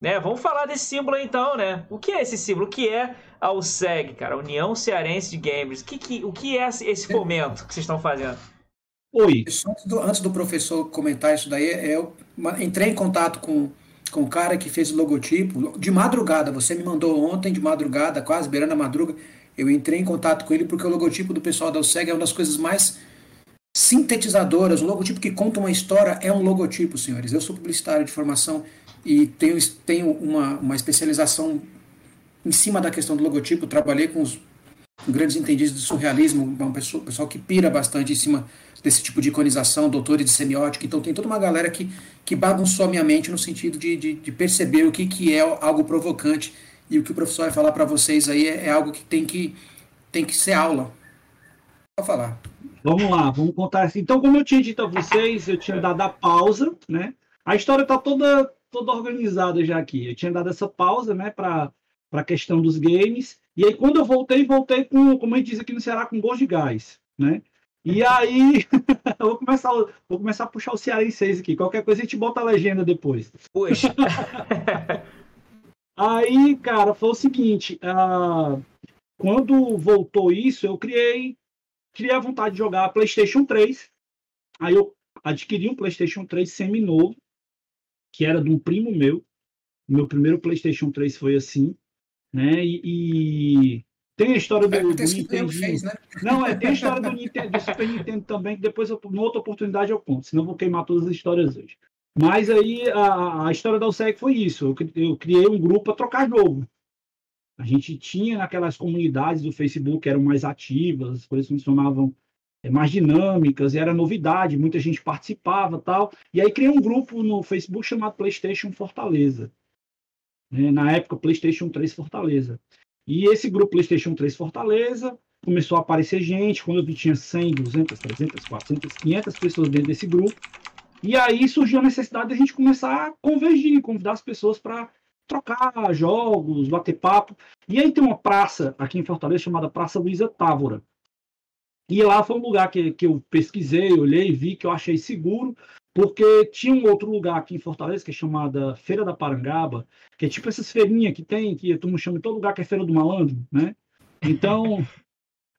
[SPEAKER 1] né? Vamos falar desse símbolo aí, então, né? O que é esse símbolo? O que é a USEG, cara? União Cearense de Games. O que, que, o que é esse fomento que vocês estão fazendo?
[SPEAKER 2] Oi. Antes do, antes do professor comentar isso daí, eu entrei em contato com com o cara que fez o logotipo. De madrugada, você me mandou ontem de madrugada, quase beirando a madruga. Eu entrei em contato com ele porque o logotipo do pessoal da USEG é uma das coisas mais sintetizadoras. Um logotipo que conta uma história é um logotipo, senhores. Eu sou publicitário de formação e tenho, tenho uma, uma especialização em cima da questão do logotipo. Trabalhei com os grandes entendidos do surrealismo, um pessoal, pessoal que pira bastante em cima desse tipo de iconização, doutores de semiótica. Então tem toda uma galera que, que bagunçou a minha mente no sentido de, de, de perceber o que, que é algo provocante e o que o professor vai falar para vocês aí é, é, algo que tem que, tem que ser aula. Pode falar.
[SPEAKER 3] Vamos lá, vamos contar assim. Então, como eu tinha dito a vocês, eu tinha dado a pausa, né? A história está toda, toda organizada já aqui. Eu tinha dado essa pausa, né, para a questão dos games. E aí, quando eu voltei, voltei com, como a gente diz aqui no Ceará, com gosto de gás, né? E aí, vou começar, vou começar a puxar o cearense aqui. Qualquer coisa a gente bota a legenda depois.
[SPEAKER 1] Puxa.
[SPEAKER 3] aí, cara, foi o seguinte: uh, quando voltou isso, eu criei, criei a vontade de jogar PlayStation 3. Aí eu adquiri um PlayStation 3 semi-novo, que era de um primo meu. Meu primeiro PlayStation 3 foi assim, né? E, e tem a história do, do Nintendo. Fez, né? Não, é, tem a história do, Nintendo, do Super Nintendo também, que depois, eu, numa outra oportunidade, eu conto, senão vou queimar todas as histórias hoje. Mas aí a, a história da USEC foi isso. Eu, eu criei um grupo para trocar jogo. A gente tinha naquelas comunidades do Facebook que eram mais ativas, as coisas funcionavam é, mais dinâmicas, era novidade, muita gente participava tal. E aí criei um grupo no Facebook chamado PlayStation Fortaleza. É, na época, PlayStation 3 Fortaleza. E esse grupo PlayStation 3 Fortaleza começou a aparecer gente. Quando eu tinha 100, 200, 300, 400, 500 pessoas dentro desse grupo. E aí surgiu a necessidade de a gente começar a convergir, convidar as pessoas para trocar jogos, bater papo. E aí tem uma praça aqui em Fortaleza chamada Praça Luiza Távora. E lá foi um lugar que, que eu pesquisei, olhei, vi que eu achei seguro, porque tinha um outro lugar aqui em Fortaleza, que é chamada Feira da Parangaba, que é tipo essas feirinhas que tem, que tu me chama em todo lugar, que é Feira do Malandro, né? Então,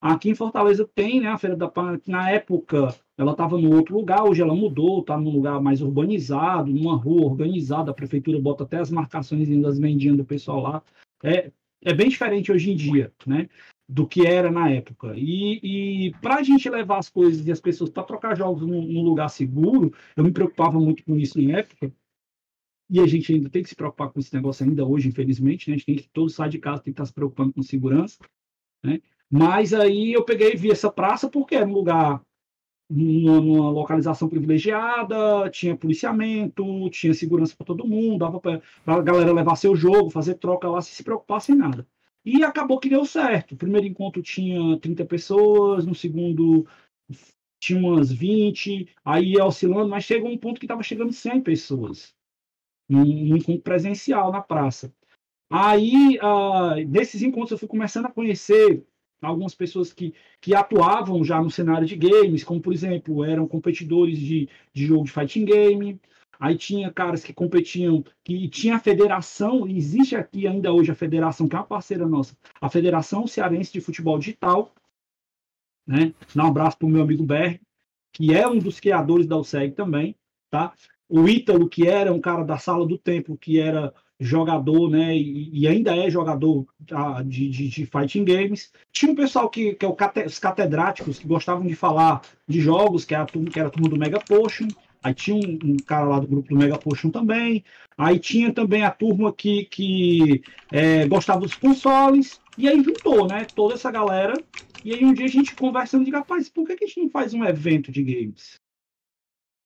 [SPEAKER 3] Aqui em Fortaleza tem, né, a Feira da Pan, que na época ela estava no outro lugar, hoje ela mudou, está num lugar mais urbanizado, numa rua organizada, a prefeitura bota até as marcações das vendinhas do pessoal lá. É, é bem diferente hoje em dia, né? Do que era na época. E, e para a gente levar as coisas e as pessoas para trocar jogos num, num, lugar seguro, eu me preocupava muito com isso em época. E a gente ainda tem que se preocupar com esse negócio ainda hoje, infelizmente. Né? A gente tem que todo sair de casa tem que estar se preocupando com segurança. Né? Mas aí eu peguei e vi essa praça porque era um lugar numa, localização privilegiada, tinha policiamento, tinha segurança para todo mundo, dava para a galera levar seu jogo, fazer troca lá, sem se preocupar sem nada. E acabou que deu certo. O primeiro encontro tinha 30 pessoas, no segundo tinha umas 20, aí ia oscilando, mas chegou um ponto que estava chegando 100 pessoas. Um, encontro presencial na praça. Aí, uh, desses encontros, eu fui começando a conhecer algumas pessoas que, que atuavam já no cenário de games, como por exemplo, eram competidores de, de jogo de fighting game. Aí tinha caras que competiam, que tinha a federação, e existe aqui ainda hoje a federação, que é uma parceira nossa, a Federação Cearense de Futebol Digital. Né? Dá um abraço para o meu amigo Berg, que é um dos criadores da USEG também. Tá? O Ítalo, que era um cara da Sala do Tempo, que era jogador, né, e, e ainda é jogador tá, de, de, de, fighting games. Tinha um pessoal que, que é cate, os catedráticos, que gostavam de falar de jogos, que era a turma, que era a turma do Mega Potion. Aí tinha um, um, cara lá do grupo do Mega Potion também. Aí tinha também a turma que, que é, gostava dos consoles. E aí juntou, né, toda essa galera. E aí um dia a gente conversando, diga, rapaz, por que, que a gente não faz um evento de games?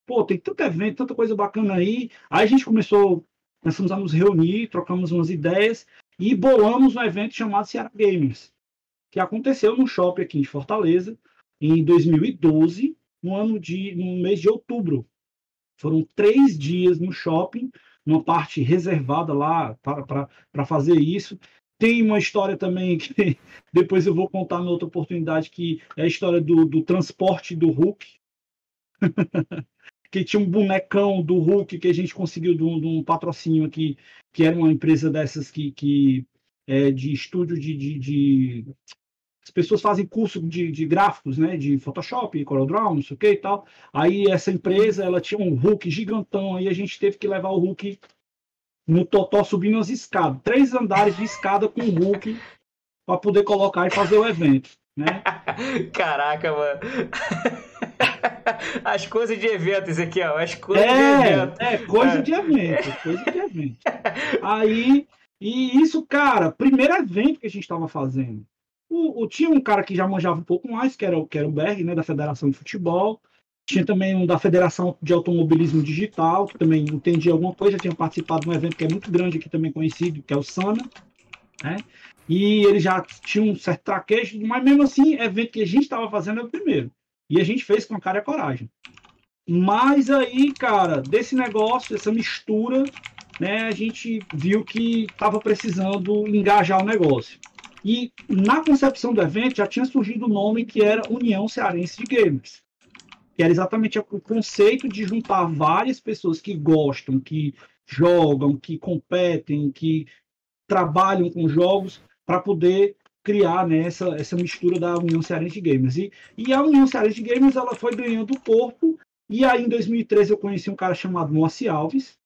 [SPEAKER 3] Pô, tem tanto evento, tanta coisa bacana aí. Aí a gente começou fomos a nos reunir, trocamos umas ideias e bolamos um evento chamado Ceará Gamers, que aconteceu no shopping aqui em Fortaleza em 2012, no ano de, no mês de outubro. Foram três dias no shopping, uma parte reservada lá para fazer isso. Tem uma história também que depois eu vou contar em outra oportunidade, que é a história do, do transporte do Hulk. que tinha um bonecão do Hulk que a gente conseguiu de um, de um patrocínio aqui, que era uma empresa dessas que, que é de estúdio de, de, de... As pessoas fazem curso de, de gráficos, né? De Photoshop, CorelDRAW, não sei o que e tal. Aí essa empresa, ela tinha um Hulk gigantão, aí a gente teve que levar o Hulk no Totó subindo as escadas. Três andares de escada com o Hulk para poder colocar e fazer o evento, né?
[SPEAKER 1] Caraca, mano. As coisas de evento, Ezequiel. As coisas é, de evento.
[SPEAKER 3] É, coisa é. de evento. Coisa de evento. Aí, e isso, cara, primeiro evento que a gente estava fazendo. O, o, tinha um cara que já manjava um pouco mais, que era, que era o Berg, né, da Federação de Futebol. Tinha também um da Federação de Automobilismo Digital, que também entendia alguma coisa, tinha participado de um evento que é muito grande aqui também conhecido, que é o SANA. Né? E ele já tinha um certo traquejo, mas mesmo assim, evento que a gente estava fazendo é o primeiro. E a gente fez com a cara e a coragem. Mas aí, cara, desse negócio, essa mistura, né, a gente viu que estava precisando engajar o negócio. E na concepção do evento já tinha surgido o nome que era União Cearense de Gamers. Que era exatamente o conceito de juntar várias pessoas que gostam, que jogam, que competem, que trabalham com jogos para poder criar né, essa, essa mistura da União Cearense de Gamers. E, e a União Cearense de Gamers ela foi ganhando corpo, e aí em 2013 eu conheci um cara chamado Moacir Alves,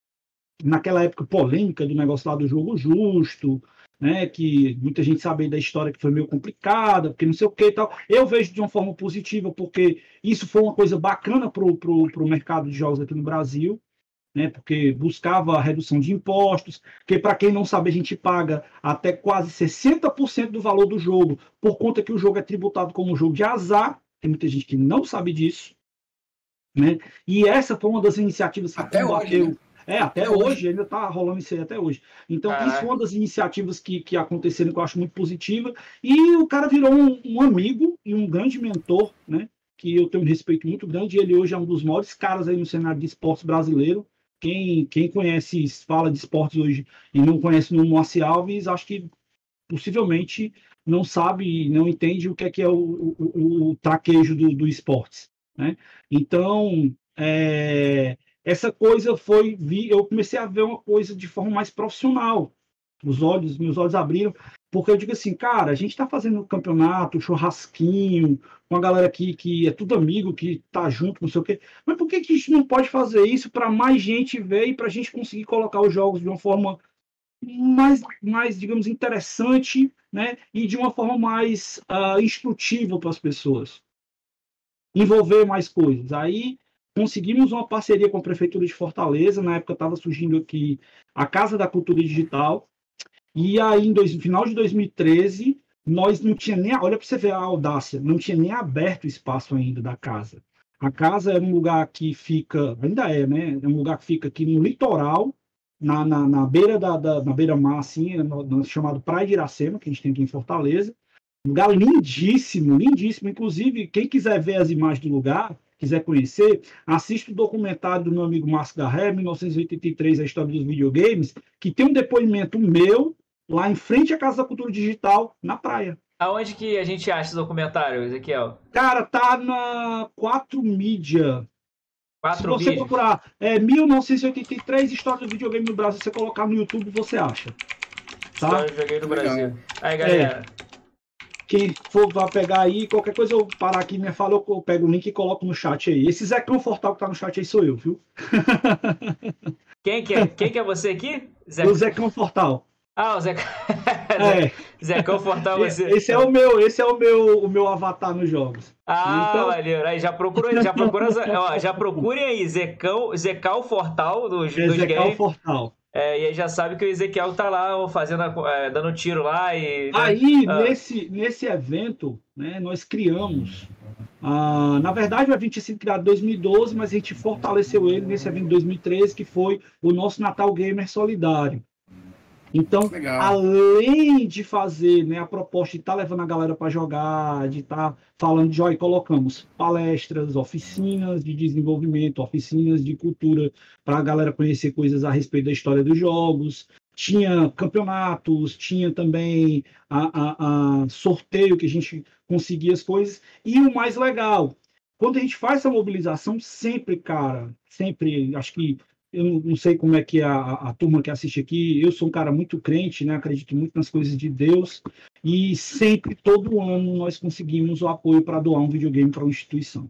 [SPEAKER 3] naquela época polêmica do negócio lá do jogo justo, né, que muita gente sabe da história que foi meio complicada, porque não sei o que e tal. Eu vejo de uma forma positiva, porque isso foi uma coisa bacana para o mercado de jogos aqui no Brasil né, porque buscava a redução de impostos, que para quem não sabe a gente paga até quase 60% do valor do jogo, por conta que o jogo é tributado como um jogo de azar, tem muita gente que não sabe disso, né? E essa foi uma das iniciativas que
[SPEAKER 2] até combateu. Hoje, né?
[SPEAKER 3] É, até, hoje, ainda está rolando isso aí até hoje. Então, isso foi uma das iniciativas que, que aconteceram que eu acho muito positiva. E o cara virou um, um amigo e um grande mentor, né? Que eu tenho um respeito muito grande. Ele hoje é um dos maiores caras aí no cenário de esportes brasileiro quem, quem conhece, fala de esportes hoje e não conhece no Moacir Alves, acho que possivelmente não sabe, não entende o que é, que é o, o, o traquejo do, do esportes. Né? Então, é, essa coisa foi, vi, eu comecei a ver uma coisa de forma mais profissional. Os olhos, meus olhos abriram. Porque eu digo assim, cara, a gente está fazendo campeonato, churrasquinho, com a galera aqui que é tudo amigo, que tá junto, não sei o quê. Mas por que, que a gente não pode fazer isso para mais gente ver e para a gente conseguir colocar os jogos de uma forma mais, mais digamos, interessante né? e de uma forma mais uh, instrutiva para as pessoas? Envolver mais coisas. Aí conseguimos uma parceria com a Prefeitura de Fortaleza, na época estava surgindo aqui a Casa da Cultura Digital, e aí, no final de 2013, nós não tinha nem, olha para você ver a audácia, não tinha nem aberto o espaço ainda da casa. A casa é um lugar que fica, ainda é, né? É um lugar que fica aqui no litoral, na, na, na beira da, da, na beira-mar, assim, no, no, chamado Praia de Iracema, que a gente tem aqui em Fortaleza. Um lugar lindíssimo, lindíssimo. Inclusive, quem quiser ver as imagens do lugar, quiser conhecer, assista o documentário do meu amigo Márcio Garré, 1983, a história dos videogames, que tem um depoimento meu lá em frente à Casa da Cultura Digital, na praia.
[SPEAKER 1] Aonde que a gente acha esse documentário, Ezequiel?
[SPEAKER 3] Cara, tá na 4 Mídia.
[SPEAKER 1] 4
[SPEAKER 3] Se você mídia. procurar é, 1983 História do Videogame no Brasil, você colocar no YouTube, você acha.
[SPEAKER 1] Tá? História do Videogame no Brasil. Aí, galera...
[SPEAKER 3] É. Quem for vai pegar aí, qualquer coisa eu parar aqui, me fala, eu pego o link e coloco no chat aí. Esse Zé Confortável que tá no chat aí sou eu, viu?
[SPEAKER 1] Quem que é, Quem que é você aqui?
[SPEAKER 3] Zé... O Zé Confortável.
[SPEAKER 1] Ah, o Zé.
[SPEAKER 3] É.
[SPEAKER 1] Zé Confortável você.
[SPEAKER 3] Esse é o meu, esse é o meu, o meu avatar nos jogos.
[SPEAKER 1] Ah, então... valeu. Aí já procura, já procura, ó, já procurem aí Zecão, Zecal Fortal dos,
[SPEAKER 3] é
[SPEAKER 1] dos
[SPEAKER 3] Zecal games. Fortal.
[SPEAKER 1] É, e aí já sabe que o Ezequiel tá lá fazendo, é, dando tiro lá e.
[SPEAKER 3] Né? Aí, ah. nesse, nesse evento, né, nós criamos. Ah, na verdade, o evento tinha sido criado em 2012, mas a gente fortaleceu ele nesse evento de 2013, que foi o nosso Natal Gamer Solidário. Então, Legal. além de fazer né, a proposta de estar tá levando a galera para jogar, de estar tá falando de joia, colocamos palestras, oficinas de desenvolvimento, oficinas de cultura, para a galera conhecer coisas a respeito da história dos jogos. Tinha campeonatos, tinha também a, a, a sorteio que a gente conseguia as coisas. E o mais legal, quando a gente faz essa mobilização, sempre, cara, sempre, acho que eu não sei como é que a, a, turma que assiste aqui, eu sou um cara muito crente, né? acredito muito nas coisas de Deus, e sempre, todo ano, nós conseguimos o apoio para doar um videogame para uma instituição.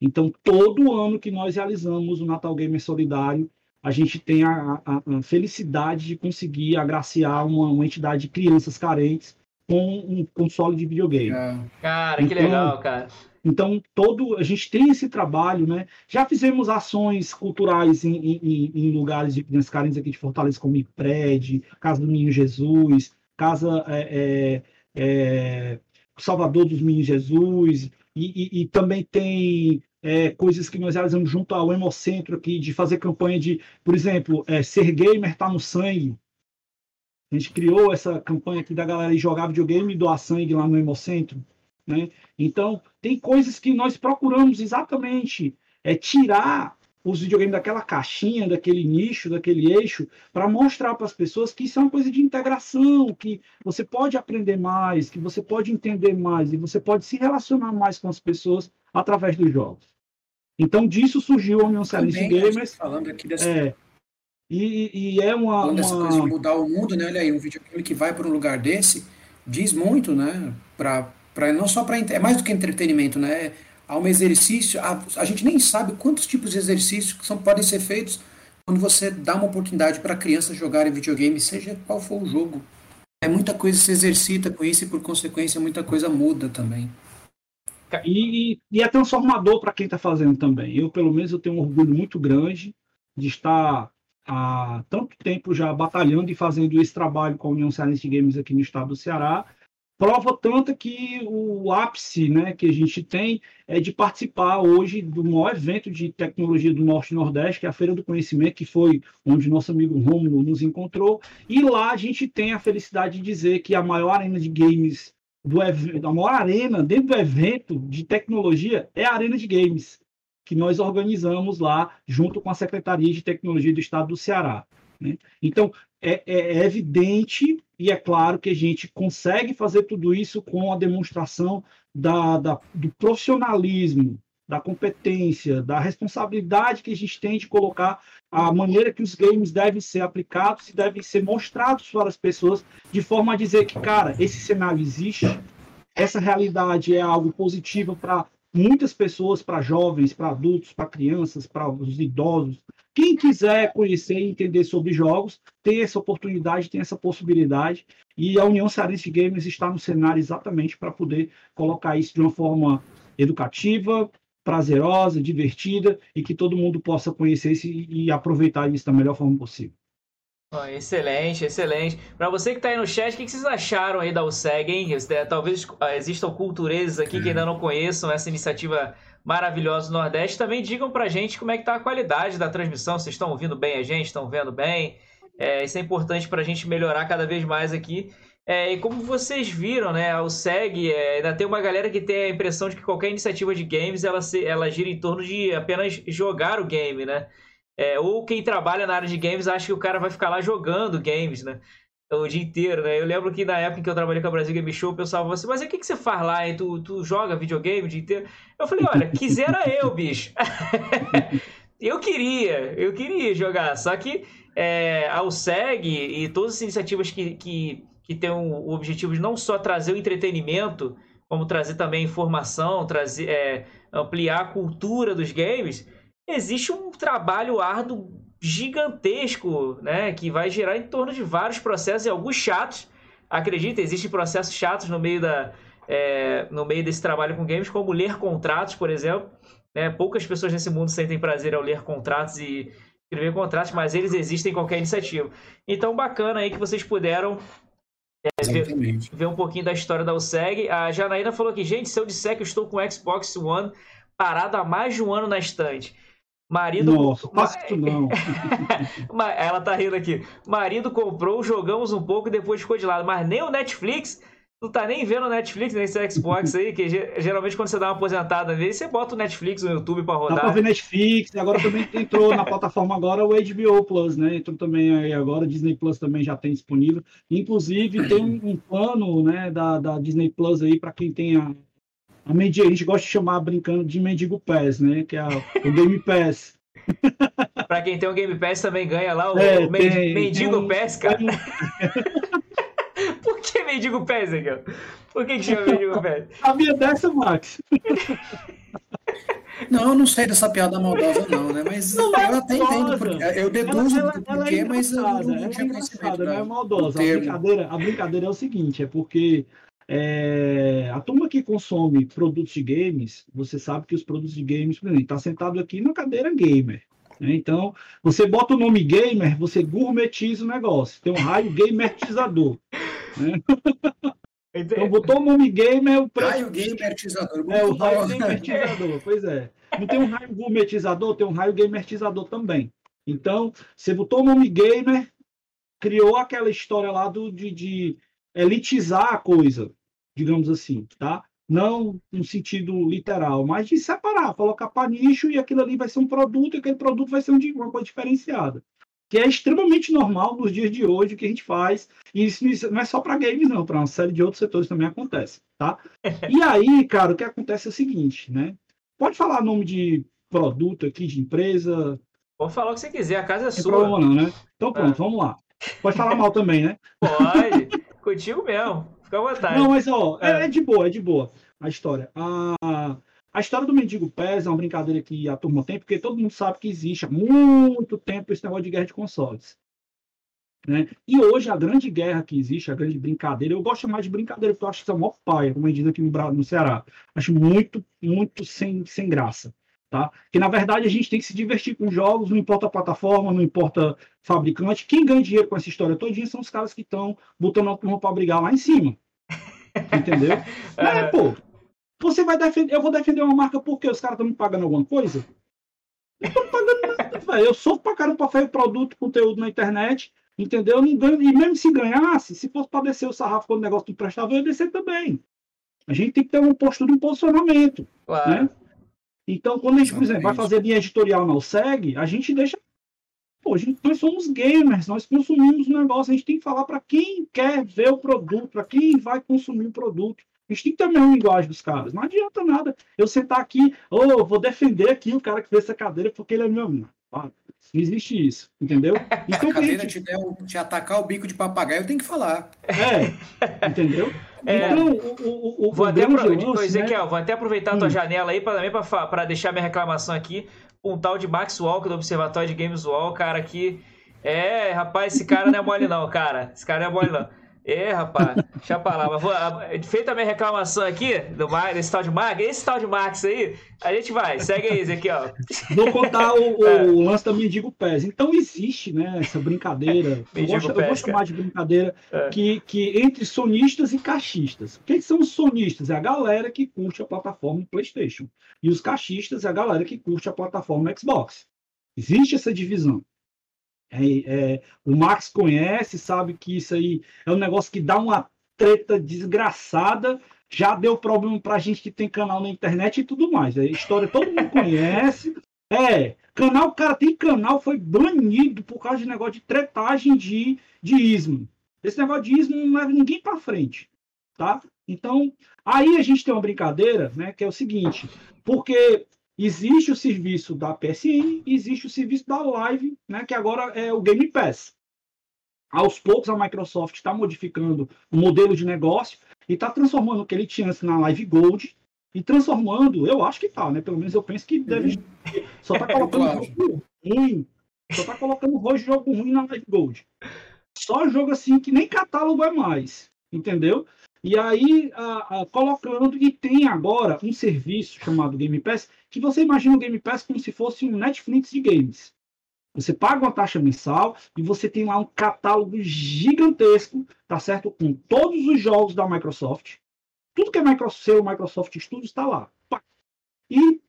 [SPEAKER 3] Então, todo ano que nós realizamos o Natal Gamer Solidário, a gente tem a, a, a felicidade de conseguir agraciar uma, uma, entidade de crianças carentes com um console de videogame.
[SPEAKER 1] Cara, então, que legal, cara.
[SPEAKER 3] Então, todo a gente tem esse trabalho, né? Já fizemos ações culturais em, em, em lugares de crianças carentes aqui de Fortaleza, como IPRED, Casa do Menino Jesus, Casa é, é, é, Salvador dos Meninos Jesus, e, e, e também tem é, coisas que nós realizamos junto ao Hemocentro aqui, de fazer campanha de, por exemplo, é, ser gamer tá no sangue. A gente criou essa campanha aqui da galera jogar videogame e doar sangue lá no Hemocentro. Né? Então, tem coisas que nós procuramos exatamente é, tirar os videogames daquela caixinha, daquele nicho, daquele eixo, para mostrar para as pessoas que isso é uma coisa de integração, que você pode aprender mais, que você pode entender mais e você pode se relacionar mais com as pessoas através dos jogos. Então, disso surgiu a União Cearense Gamers.
[SPEAKER 2] Falando aqui dessa...
[SPEAKER 3] É, e, e, é uma. Falando
[SPEAKER 2] uma... coisa de mudar o mundo, né? Olha aí, um videogame que vai para um lugar desse diz muito, né? Para para não só para é mais do que entretenimento, né? Há um exercício, a, a gente nem sabe quantos tipos de exercícios que são, podem ser feitos quando você dá uma oportunidade para crianças jogarem videogame, seja qual for o jogo. É muita coisa se exercita com isso e por consequência muita coisa muda também.
[SPEAKER 3] E, e é transformador para quem está fazendo também. Eu, pelo menos, eu tenho um orgulho muito grande de estar há tanto tempo já batalhando e fazendo esse trabalho com a União Cearense Games aqui no estado do Ceará prova tanto que o ápice né, que a gente tem é de participar hoje do maior evento de tecnologia do Norte e Nordeste, que é a Feira do Conhecimento, que foi onde nosso amigo Romulo nos encontrou. E lá a gente tem a felicidade de dizer que a maior arena de games, do a maior arena dentro do evento de tecnologia é a Arena de Games, que nós organizamos lá junto com a Secretaria de Tecnologia do Estado do Ceará. Né? Então, é, é, evidente e é claro que a gente consegue fazer tudo isso com a demonstração da, da, do profissionalismo da competência, da responsabilidade que a gente tem de colocar a maneira que os games devem ser aplicados e devem ser mostrados para as pessoas, de forma a dizer que, cara, esse cenário existe, essa realidade é algo positivo para muitas pessoas, para jovens, para adultos, para crianças, para os idosos. Quem quiser conhecer e entender sobre jogos, tem essa oportunidade, tem essa possibilidade. E a União Cearense Games está no cenário exatamente para poder colocar isso de uma forma educativa, prazerosa, divertida e que todo mundo possa conhecer e aproveitar isso da melhor forma possível.
[SPEAKER 1] Oh, excelente, excelente. Para você que está aí no chat, o que vocês acharam aí da USEG, hein? Talvez ah, existam cultureses aqui que ainda não conheçam essa iniciativa maravilhosa do Nordeste. Também digam para a gente como é que está a qualidade da transmissão. Vocês estão ouvindo bem a gente? Estão vendo bem? É, isso é importante para a gente melhorar cada vez mais aqui. É, e como vocês viram, né, a USEG é, ainda tem uma galera que tem a impressão de que qualquer iniciativa de games ela, se, ela gira em torno de apenas jogar o game, né? É, ou quem trabalha na área de games acha que o cara vai ficar lá jogando games, né? O dia inteiro, né? Eu lembro que na época que eu trabalhei com a Brasil Game Show, o pessoal falou assim, mas o que, que você faz lá? Hein? Tu, tu joga videogame o dia inteiro? Eu falei, olha, quisera eu, bicho. eu queria, eu queria jogar. Só que é, a USEG e todas as iniciativas que, que, que têm o objetivo de não só trazer o entretenimento, como trazer também informação, trazer, é, ampliar a cultura dos games, existe um trabalho árduo gigantesco, né, que vai gerar em torno de vários processos e alguns chatos. Acredita, existem processos chatos no meio da é, no meio desse trabalho com games, como ler contratos, por exemplo. Né? Poucas pessoas nesse mundo sentem prazer ao ler contratos e escrever contratos, mas eles existem em qualquer iniciativa. Então, bacana aí que vocês puderam é, ver, ver, um pouquinho da história da USEG. A Janaína falou aqui, gente, se eu disser que eu estou com o Xbox One parado há mais de um ano na estante, Marido.
[SPEAKER 3] Nossa, faça isso não.
[SPEAKER 1] Ela tá rindo aqui. Marido comprou, jogamos um pouco e depois ficou de lado. Mas nem o Netflix, tu tá nem vendo o Netflix nesse Xbox aí, que geralmente quando você dá uma aposentada nele, você bota o Netflix no YouTube pra rodar.
[SPEAKER 3] Dá pra ver Netflix, agora também entrou na plataforma agora o HBO Plus, né? Entrou também aí agora, Disney Plus também já tem disponível. Inclusive tem um plano, né, da, da Disney Plus aí para quem tem a a, a gente gosta de chamar brincando de mendigo pass, né? Que é a, o Game Pass.
[SPEAKER 1] pra quem tem o Game Pass também ganha lá o, é, o tem, mendigo tem, pass, cara. Tem... Por que mendigo pass, Miguel? Por que, que chama mendigo pass?
[SPEAKER 3] Sabia dessa, Max?
[SPEAKER 2] Não, eu não sei dessa piada maldosa, não, né? Mas não, eu é até entendo. Porque, eu deduzo ela, ela,
[SPEAKER 3] ela porquê, é mas eu não, não tinha conhecimento. Não é maldosa. A brincadeira, a brincadeira é o seguinte: é porque é, a turma que consome produtos de games, você sabe que os produtos de games, por exemplo, está sentado aqui na cadeira gamer. Né? Então, você bota o nome gamer, você gourmetiza o negócio. Tem um raio gamertizador. Né? Então, botou o nome gamer. O
[SPEAKER 2] preço... Raio gamertizador.
[SPEAKER 3] É, o raio gamertizador, pois é. Não tem um raio gourmetizador, tem um raio gamertizador também. Então, você botou o nome gamer, criou aquela história lá do, de, de elitizar a coisa, digamos assim, tá? Não no sentido literal, mas de separar, colocar para nicho e aquilo ali vai ser um produto e aquele produto vai ser uma coisa diferenciada. Que é extremamente normal nos dias de hoje o que a gente faz. E isso não é só para games, não, para uma série de outros setores também acontece, tá? E aí, cara, o que acontece é o seguinte, né? Pode falar nome de produto aqui, de empresa.
[SPEAKER 1] Pode falar o que você quiser, a casa é sua.
[SPEAKER 3] Problema não, né? Então pronto, é. vamos lá. Pode falar mal também, né?
[SPEAKER 1] Pode. Contigo mesmo. Fica à vontade.
[SPEAKER 3] Não, mas ó, é. é de boa, é de boa a história. A, a história do Mendigo Pés é uma brincadeira que a turma tem, porque todo mundo sabe que existe há muito tempo esse negócio de guerra de consoles. Né? E hoje a grande guerra que existe, a grande brincadeira, eu gosto mais de brincadeira, porque eu acho que isso é uma paia, como a gente diz aqui no, no Ceará. Acho muito, muito sem, sem graça. Tá? Que na verdade a gente tem que se divertir com jogos, não importa a plataforma, não importa fabricante. Quem ganha dinheiro com essa história todinha são os caras que estão botando a turma para brigar lá em cima. Entendeu? é, pô, você vai defender, eu vou defender uma marca porque os caras estão me pagando alguma coisa? Pagando nada, velho. Eu sou pra caramba pra fazer produto, conteúdo na internet, entendeu? Não ganho, e mesmo se ganhasse, se fosse para descer o sarrafo quando o negócio não prestava, eu ia descer também. A gente tem que ter uma postura, um posicionamento. Claro. Né? Então, quando a gente, por exemplo, vai fazer linha editorial na segue, a gente deixa. Pô, gente, nós somos gamers, nós consumimos o negócio, a gente tem que falar para quem quer ver o produto, para quem vai consumir o produto. A gente tem que ter a mesma linguagem dos caras. Não adianta nada eu sentar aqui, ou oh, vou defender aqui o cara que fez essa cadeira porque ele é meu amigo. Não existe isso, entendeu?
[SPEAKER 2] Então, a cadeira gente... te, der, te atacar o bico de papagaio, eu tenho que falar.
[SPEAKER 3] É, entendeu? É,
[SPEAKER 1] então, o, o, o, vou, até lance? Ezequiel, né? vou até aproveitar a tua hum. janela aí para deixar minha reclamação aqui. Um tal de Max Walker do Observatório de Games Wall, cara, que. É, rapaz, esse cara não é mole, não, cara. Esse cara não é mole, não. É, rapaz, deixa. Mas vou, feita a minha reclamação aqui do Mag, desse tal de Mag, esse tal de Max aí, a gente vai. Segue aí, aqui, ó.
[SPEAKER 3] Vou contar o, o é. lance da Mendigo Pés. Então existe, né, essa brincadeira. eu, gosto, eu vou chamar de brincadeira é. que, que entre sonistas e caixistas. O que, que são os sonistas? É a galera que curte a plataforma PlayStation. E os caixistas é a galera que curte a plataforma Xbox. Existe essa divisão. É, é, o Max conhece, sabe que isso aí é um negócio que dá uma treta desgraçada. Já deu problema pra gente que tem canal na internet e tudo mais. A história todo mundo conhece. É, canal, cara, tem canal, foi banido por causa de negócio de tretagem de, de ismo. Esse negócio de ismo não leva ninguém para frente, tá? Então, aí a gente tem uma brincadeira, né, que é o seguinte, porque Existe o serviço da PSN, existe o serviço da Live, né, que agora é o Game Pass. Aos poucos a Microsoft está modificando o modelo de negócio e está transformando o que ele tinha na Live Gold e transformando, eu acho que tá, né? Pelo menos eu penso que deve. Só está colocando jogo ruim. Só está colocando rojo jogo ruim na Live Gold. Só jogo assim que nem catálogo é mais. Entendeu? E aí, a, a, colocando, e tem agora um serviço chamado Game Pass, que você imagina o Game Pass como se fosse um Netflix de games. Você paga uma taxa mensal e você tem lá um catálogo gigantesco, tá certo? Com todos os jogos da Microsoft. Tudo que é Microsoft, seu Microsoft Studios está lá. E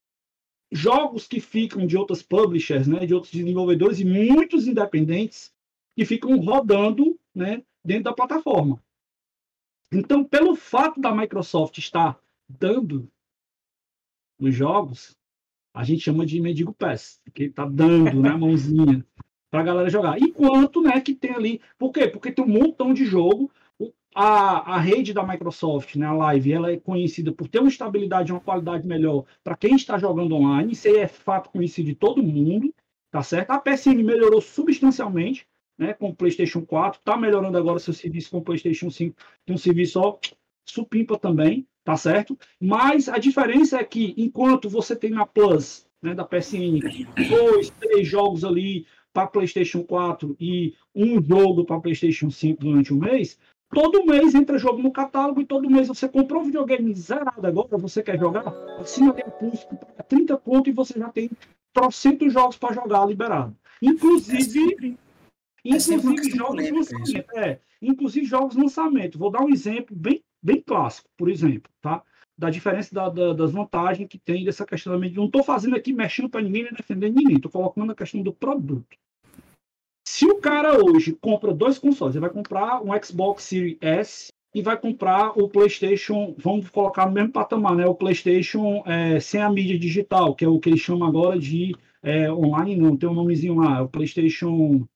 [SPEAKER 3] jogos que ficam de outras publishers, né, de outros desenvolvedores e muitos independentes que ficam rodando né, dentro da plataforma. Então, pelo fato da Microsoft estar dando os jogos, a gente chama de mendigo pass, que está dando né, mãozinha para a galera jogar. Enquanto né, que tem ali. Por quê? Porque tem um montão de jogo. A, a rede da Microsoft, né, a Live, ela é conhecida por ter uma estabilidade e uma qualidade melhor para quem está jogando online. Isso aí é fato conhecido de todo mundo, tá certo? A PSN melhorou substancialmente né, com o PlayStation 4, está melhorando agora seu serviço com o PlayStation 5, tem um serviço ó, supimpa também, tá certo? Mas a diferença é que enquanto você tem na Plus, né, da PSN, dois, três jogos ali para PlayStation 4 e um jogo para PlayStation 5 durante o mês, todo mês entra jogo no catálogo e todo mês você comprou um videogame zerado agora, você quer jogar, assina tem pulso, 30 pontos e você já tem trocentos jogos para jogar liberado. Inclusive, Inclusive jogos lançamento. É, inclusive jogos lançamento. Vou dar um exemplo bem, bem clássico, por exemplo, tá? Da diferença da, da, das vantagens que tem dessa questão da Não estou fazendo aqui mexendo para ninguém nem defendendo ninguém. Estou colocando a questão do produto. Se o cara hoje compra dois consoles, ele vai comprar um Xbox Series S e vai comprar o PlayStation, vamos colocar no mesmo patamar, né? O PlayStation é, sem a mídia digital, que é o que eles chamam agora de é, online, não, tem um nomezinho lá, é o PlayStation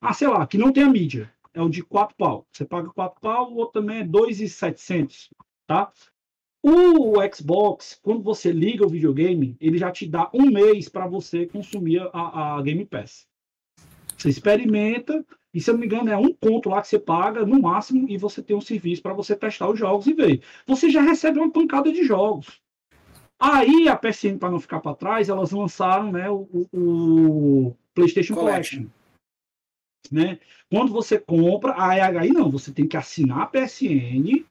[SPEAKER 3] ah, sei lá, que não tem a mídia. É o de 4 pau. Você paga 4 pau, o outro também é 2,700, tá? O Xbox, quando você liga o videogame, ele já te dá um mês para você consumir a, a, Game Pass. Você experimenta, e se eu não me engano, é um ponto lá que você paga no máximo, e você tem um serviço para você testar os jogos e ver. Você já recebe uma pancada de jogos. Aí a PSN, para não ficar para trás, elas lançaram né, o, o PlayStation Collection. Collection né? Quando você compra, aí, aí não, você tem que assinar a PSN.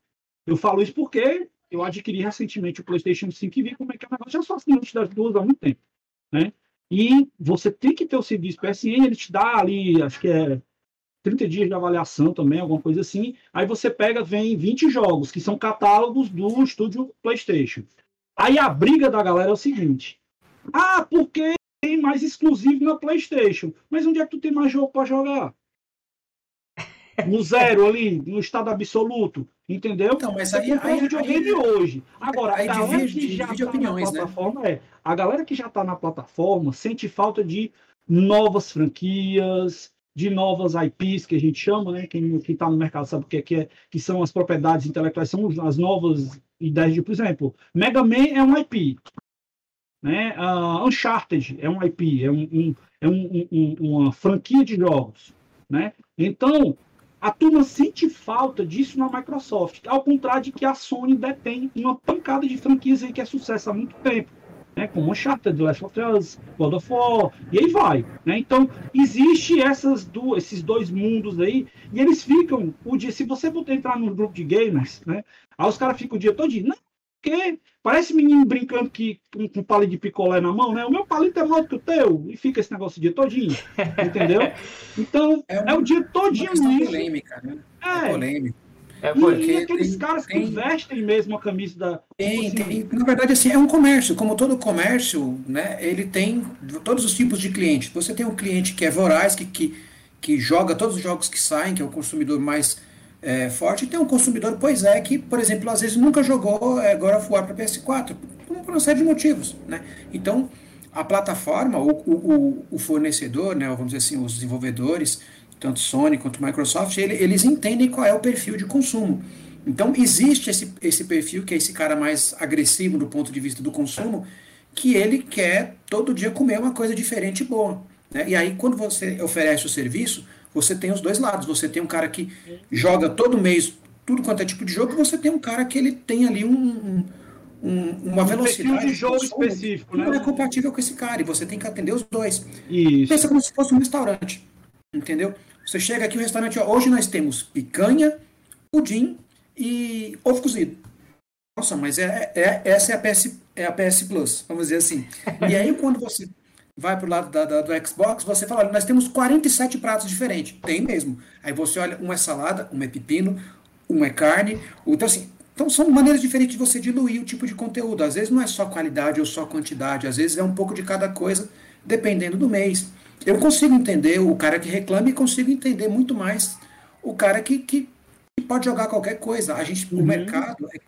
[SPEAKER 3] Eu falo isso porque eu adquiri recentemente o PlayStation 5 e vi como é que é o negócio. Já sou assinante das duas há muito tempo, né? E você tem que ter o serviço PSN, ele te dá ali, acho que é 30 dias de avaliação também, alguma coisa assim. Aí você pega, vem 20 jogos, que são catálogos do estúdio PlayStation. Aí a briga da galera é o seguinte: ah, porque tem mais exclusivo na PlayStation. Mas onde é que tu tem mais jogo para jogar? No zero ali, no estado absoluto, entendeu?
[SPEAKER 2] Então, mas aí, aí,
[SPEAKER 3] aí, videogame aí, hoje. Agora,
[SPEAKER 2] aí, a galera divide, que já tá opiniões,
[SPEAKER 3] na né? plataforma né? é, a galera que já está na plataforma sente falta de novas franquias, de novas IPs que a gente chama, né? Quem está no mercado sabe o que é, que é, que são as propriedades intelectuais, são as novas ideias de, por exemplo, Mega Man é um IP, né? Uh, Uncharted é um IP, é, um, um é um, um, uma franquia de jogos, né? Então a turma sente falta disso na Microsoft, ao contrário de que a Sony detém uma pancada de franquias aí que é sucesso há muito tempo né, como Uncharted, The Last of Us, God of War, e aí vai. Né? Então, existe essas duas, esses dois mundos aí, e eles ficam o dia. Se você entrar num grupo de gamers, né, aí os caras ficam o dia todo dia, não, porque parece menino brincando que, com, com palito de picolé na mão, né? O meu palito é maior que o teu, e fica esse negócio o dia todinho, entendeu? Então, é, uma, é o dia todinho
[SPEAKER 2] nisso. Polêmica, né?
[SPEAKER 3] É, é polêmica. É porque e aqueles tem, caras que tem, vestem mesmo a camisa da.
[SPEAKER 2] Tem, assim, tem, na verdade, assim, é um comércio. Como todo comércio, né, ele tem todos os tipos de clientes. Você tem um cliente que é voraz, que, que, que joga todos os jogos que saem, que é o consumidor mais é, forte, tem um consumidor, pois é, que, por exemplo, às vezes nunca jogou é, God of War para PS4, por uma série de motivos. Né? Então, a plataforma, o, o, o fornecedor, né, vamos dizer assim, os desenvolvedores tanto Sony quanto Microsoft, ele, eles entendem qual é o perfil de consumo. Então, existe esse, esse perfil, que é esse cara mais agressivo do ponto de vista do consumo, que ele quer todo dia comer uma coisa diferente e boa. Né? E aí, quando você oferece o serviço, você tem os dois lados. Você tem um cara que joga todo mês tudo quanto é tipo de jogo, e você tem um cara que ele tem ali um, um, uma um velocidade
[SPEAKER 3] de jogo específico,
[SPEAKER 2] né? não é compatível com esse cara, e você tem que atender os dois. Isso. Pensa como se fosse um restaurante. Entendeu? Você chega aqui no restaurante, ó, hoje nós temos picanha, pudim e ovo cozido. Nossa, mas é, é, essa é a, PS, é a PS Plus, vamos dizer assim. E aí, quando você vai para o lado da, da, do Xbox, você fala, olha, nós temos 47 pratos diferentes. Tem mesmo. Aí você olha, um é salada, um é pepino, um é carne. Então, assim, então são maneiras diferentes de você diluir o tipo de conteúdo. Às vezes não é só qualidade ou só quantidade, às vezes é um pouco de cada coisa, dependendo do mês. Eu consigo entender o cara que reclama e consigo entender muito mais o cara que, que, que pode jogar qualquer coisa. A gente, uhum. o mercado. É,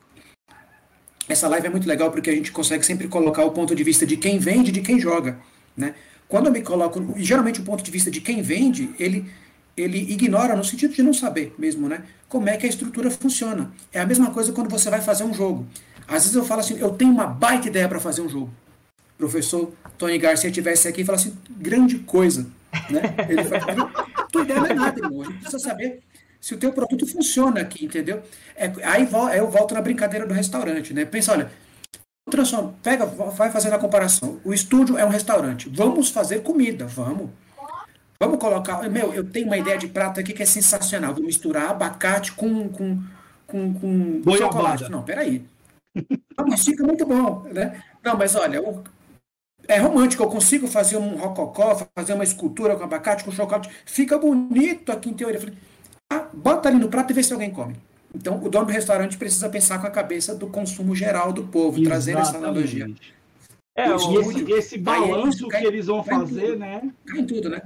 [SPEAKER 2] essa live é muito legal porque a gente consegue sempre colocar o ponto de vista de quem vende e de quem joga. Né? Quando eu me coloco. Geralmente o ponto de vista de quem vende, ele, ele ignora, no sentido de não saber mesmo, né? Como é que a estrutura funciona. É a mesma coisa quando você vai fazer um jogo. Às vezes eu falo assim, eu tenho uma baita ideia para fazer um jogo professor Tony Garcia tivesse aqui e falasse assim, grande coisa. Né? Ele fala, tua ideia não é nada, irmão. A gente precisa saber se o teu produto funciona aqui, entendeu? É, aí eu volto na brincadeira do restaurante, né? Pensa, olha, transforma, pega, vai fazendo a comparação. O estúdio é um restaurante. Vamos fazer comida, vamos. Vamos colocar. Meu, eu tenho uma ideia de prato aqui que é sensacional. Vou misturar abacate com, com, com, com chocolate. Não, peraí. Não, mas fica muito bom, né? Não, mas olha, o, é romântico, eu consigo fazer um rococó, fazer uma escultura com abacate, com chocolate, fica bonito aqui em teoria. Falei, ah, bota ali no prato e vê se alguém come. Então, o dono do restaurante precisa pensar com a cabeça do consumo geral do povo, trazer essa analogia.
[SPEAKER 3] É, esse, esse balanço que eles vão fazer, né?
[SPEAKER 2] Cai em tudo, né?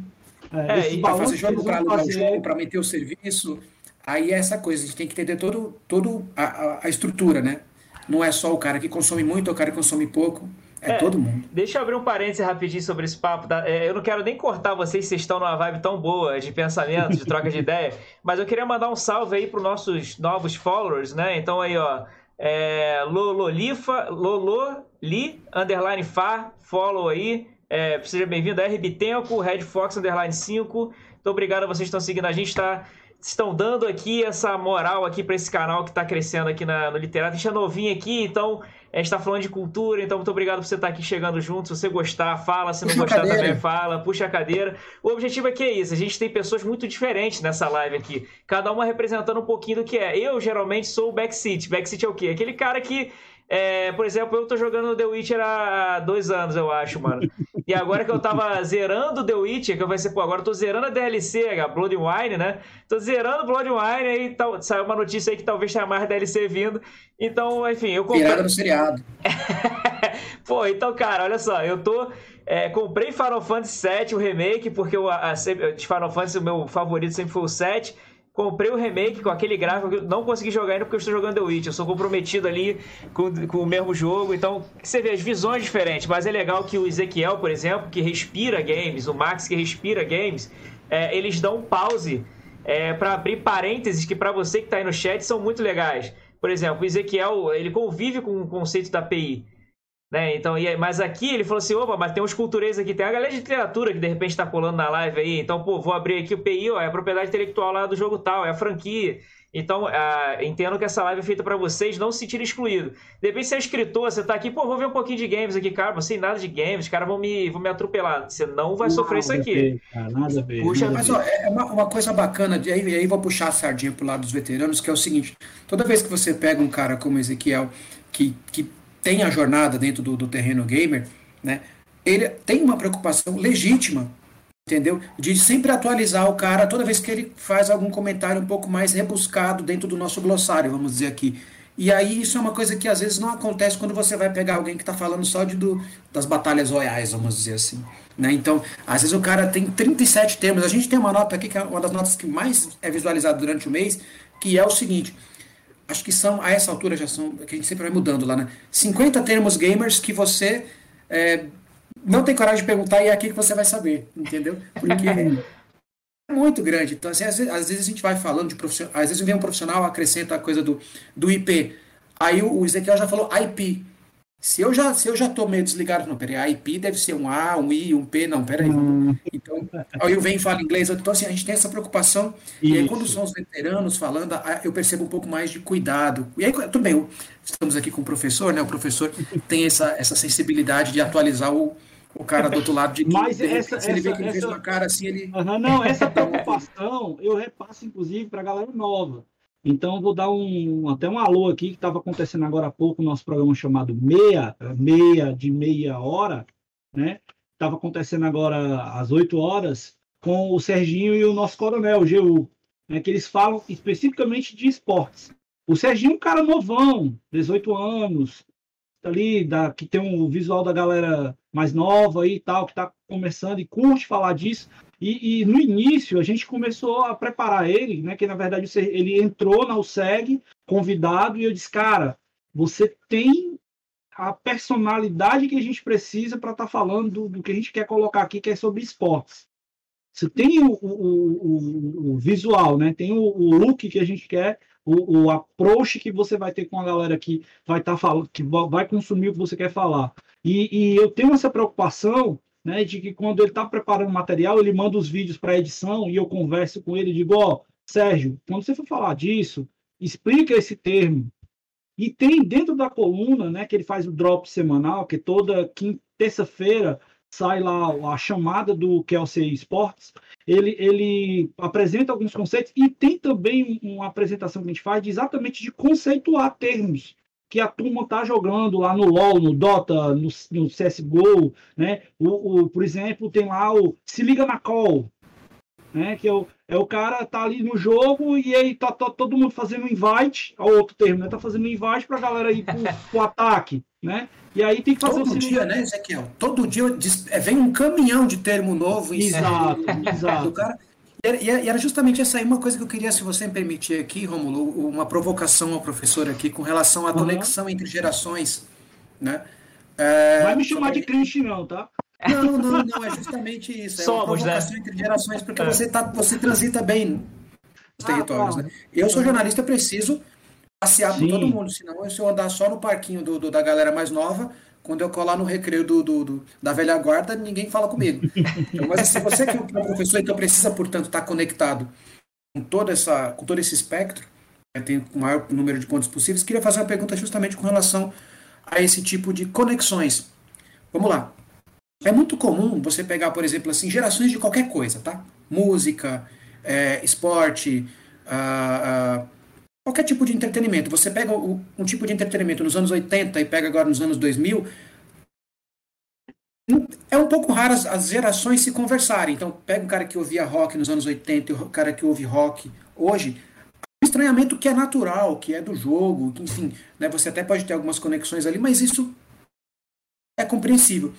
[SPEAKER 2] É, esse para fazer jogo, para alugar fazer... o jogo, para meter o serviço. Aí é essa coisa, a gente tem que entender todo, todo a, a, a estrutura, né? Não é só o cara que consome muito ou o cara que consome pouco. É, é, todo mundo.
[SPEAKER 1] Deixa eu abrir um parênteses rapidinho sobre esse papo. Tá? É, eu não quero nem cortar vocês, vocês estão numa vibe tão boa de pensamento, de troca de ideia, mas eu queria mandar um salve aí para os nossos novos followers, né? Então aí, ó, é, Lololifa, Lololi, underline Fá, follow aí. É, seja bem-vindo RB Tempo, Red Fox, underline 5. Muito obrigado a vocês que estão seguindo a gente, tá? Estão dando aqui essa moral aqui para esse canal que está crescendo aqui na, no Literato. A gente é novinho aqui, então a gente está falando de cultura, então muito obrigado por você estar tá aqui chegando junto. Se você gostar, fala. Se não puxa gostar também, fala. Puxa a cadeira. O objetivo aqui é isso. A gente tem pessoas muito diferentes nessa live aqui. Cada uma representando um pouquinho do que é. Eu, geralmente, sou o backseat. Backseat é o quê? Aquele cara que é, por exemplo, eu tô jogando The Witcher há dois anos, eu acho, mano. E agora que eu tava zerando The Witcher, que eu vai ser, pô, agora eu tô zerando a DLC, a Blood Wine, né? Tô zerando Blood Wine, aí tal, saiu uma notícia aí que talvez tenha mais DLC vindo. Então, enfim, eu
[SPEAKER 2] comprei. Virada no seriado.
[SPEAKER 1] pô, então, cara, olha só, eu tô. É, comprei Final Fantasy VII, o remake, porque o a, de Final Fantasy o meu favorito sempre foi o 7 comprei o remake com aquele gráfico, não consegui jogar ainda porque eu estou jogando The Witch. Eu sou comprometido ali com, com o mesmo jogo. Então, você vê as visões diferentes, mas é legal que o Ezequiel, por exemplo, que respira games, o Max que respira games, é, eles dão pause é, para abrir parênteses que para você que está aí no chat são muito legais. Por exemplo, o Ezequiel, ele convive com o conceito da API. Né? Então, mas aqui ele falou assim: opa, mas tem uns cultureiros aqui, tem a galera de literatura que de repente está colando na live aí. Então, pô, vou abrir aqui o PI, ó, é a propriedade intelectual lá do jogo tal, é a franquia. Então, uh, entendo que essa live é feita para vocês não se sentirem excluídos. De repente, você é escritor, você tá aqui, pô, vou ver um pouquinho de games aqui, cara, não sei nada de games, os caras vão me, vão me atropelar. Você não vai nada sofrer isso aqui.
[SPEAKER 2] Cara, nada ver. Puxa, mas ó, é uma, uma, coisa bacana, e aí, aí vou puxar a sardinha pro lado dos veteranos, que é o seguinte: toda vez que você pega um cara como Ezequiel, que, que tem a jornada dentro do, do terreno gamer, né? Ele tem uma preocupação legítima, entendeu? De sempre atualizar o cara toda vez que ele faz algum comentário um pouco mais rebuscado dentro do nosso glossário, vamos dizer aqui. E aí isso é uma coisa que às vezes não acontece quando você vai pegar alguém que está falando só de, do, das batalhas royais, vamos dizer assim. Né? Então, às vezes o cara tem 37 termos. A gente tem uma nota aqui, que é uma das notas que mais é visualizada durante o mês, que é o seguinte acho que são, a essa altura já são, que a gente sempre vai mudando lá, né? 50 termos gamers que você é, não tem coragem de perguntar e é aqui que você vai saber, entendeu? Porque é muito grande. Então, assim, às vezes, às vezes a gente vai falando de profissional, às vezes vem um profissional, acrescenta a coisa do, do IP. Aí o, o Ezequiel já falou IP. Se eu já, se eu já tô meio desligado, não, peraí, a IP deve ser um A, um I, um P, não, peraí. Hum. Então, aí eu venho e falo inglês. Então, assim, a gente tem essa preocupação. Isso. E aí, quando são os veteranos falando, eu percebo um pouco mais de cuidado. E aí, tudo bem, estamos aqui com o professor, né? O professor tem essa, essa sensibilidade de atualizar o, o cara do outro lado de
[SPEAKER 3] que, Mas essa, se ele vê que ele essa... fez uma cara assim, ele. Uhum, não, essa preocupação eu repasso, inclusive, para a galera nova. Então, vou dar um, até um alô aqui, que estava acontecendo agora há pouco, o nosso programa chamado Meia, meia de meia hora, né? Estava acontecendo agora às 8 horas, com o Serginho e o nosso coronel, o GU, né? que eles falam especificamente de esportes. O Serginho é um cara novão, 18 anos, ali, da, que tem um visual da galera mais nova e tal, que está começando e curte falar disso. E, e, no início a gente começou a preparar ele, né? Que na verdade ele entrou na USEG convidado e eu disse, cara, você tem a personalidade que a gente precisa para estar tá falando do, do, que a gente quer colocar aqui, que é sobre esportes. Você tem o, o, o, o visual, né? Tem o, look que a gente quer, o, approach que você vai ter com a galera que vai estar tá falando, que vai consumir o que você quer falar. E, e eu tenho essa preocupação né, de que quando ele está preparando material, ele manda os vídeos para edição e eu converso com ele e digo, ó, oh, Sérgio, quando você for falar disso, explica esse termo. E tem dentro da coluna, né, que ele faz o drop semanal, que toda terça-feira sai lá a chamada do Kelsey Sports, ele, ele apresenta alguns conceitos e tem também uma apresentação que a gente faz de exatamente de conceituar termos que a turma tá jogando lá no LoL, no Dota, no, no CSGO, né? O, o, por exemplo, tem lá o Se Liga na Call, né? Que é o, é o cara tá ali no jogo e aí tá, tá todo mundo fazendo invite, ao outro termo, né? Tá fazendo invite pra galera ir pro, pro ataque, né? E aí tem que fazer
[SPEAKER 2] Todo dia, né, Ezequiel? Todo dia é, vem um caminhão de termo novo.
[SPEAKER 3] Exato, exato.
[SPEAKER 2] Do cara. E era justamente essa aí uma coisa que eu queria, se você me permitir aqui, Romulo, uma provocação ao professor aqui com relação à uhum. conexão entre gerações, né?
[SPEAKER 3] É, Vai me chamar de crente não, tá?
[SPEAKER 2] Não, não, não, é justamente isso. É
[SPEAKER 1] Somos,
[SPEAKER 2] uma né? provocação né? entre gerações, porque é. você, tá, você transita bem nos ah, territórios, tá. né? Eu sou jornalista, preciso passear Sim. por todo mundo, senão se eu andar só no parquinho do, do da galera mais nova, quando eu colar no recreio do, do, do, da velha guarda, ninguém fala comigo. Então, mas se assim, você que é professor, então precisa, portanto, estar conectado com, toda essa, com todo esse espectro, né, tem o maior número de pontos possíveis, queria fazer uma pergunta justamente com relação a esse tipo de conexões. Vamos lá. É muito comum você pegar, por exemplo, assim, gerações de qualquer coisa, tá? Música, é, esporte, uh, uh, qualquer tipo de entretenimento. Você pega um tipo de entretenimento nos anos 80 e pega agora nos anos 2000, é um pouco raro as, as, gerações se conversarem. Então, pega um cara que ouvia rock nos anos 80 e o cara que ouve rock hoje. Um estranhamento que é natural, que é do jogo, que, enfim, né, você até pode ter algumas conexões ali, mas isso é compreensível.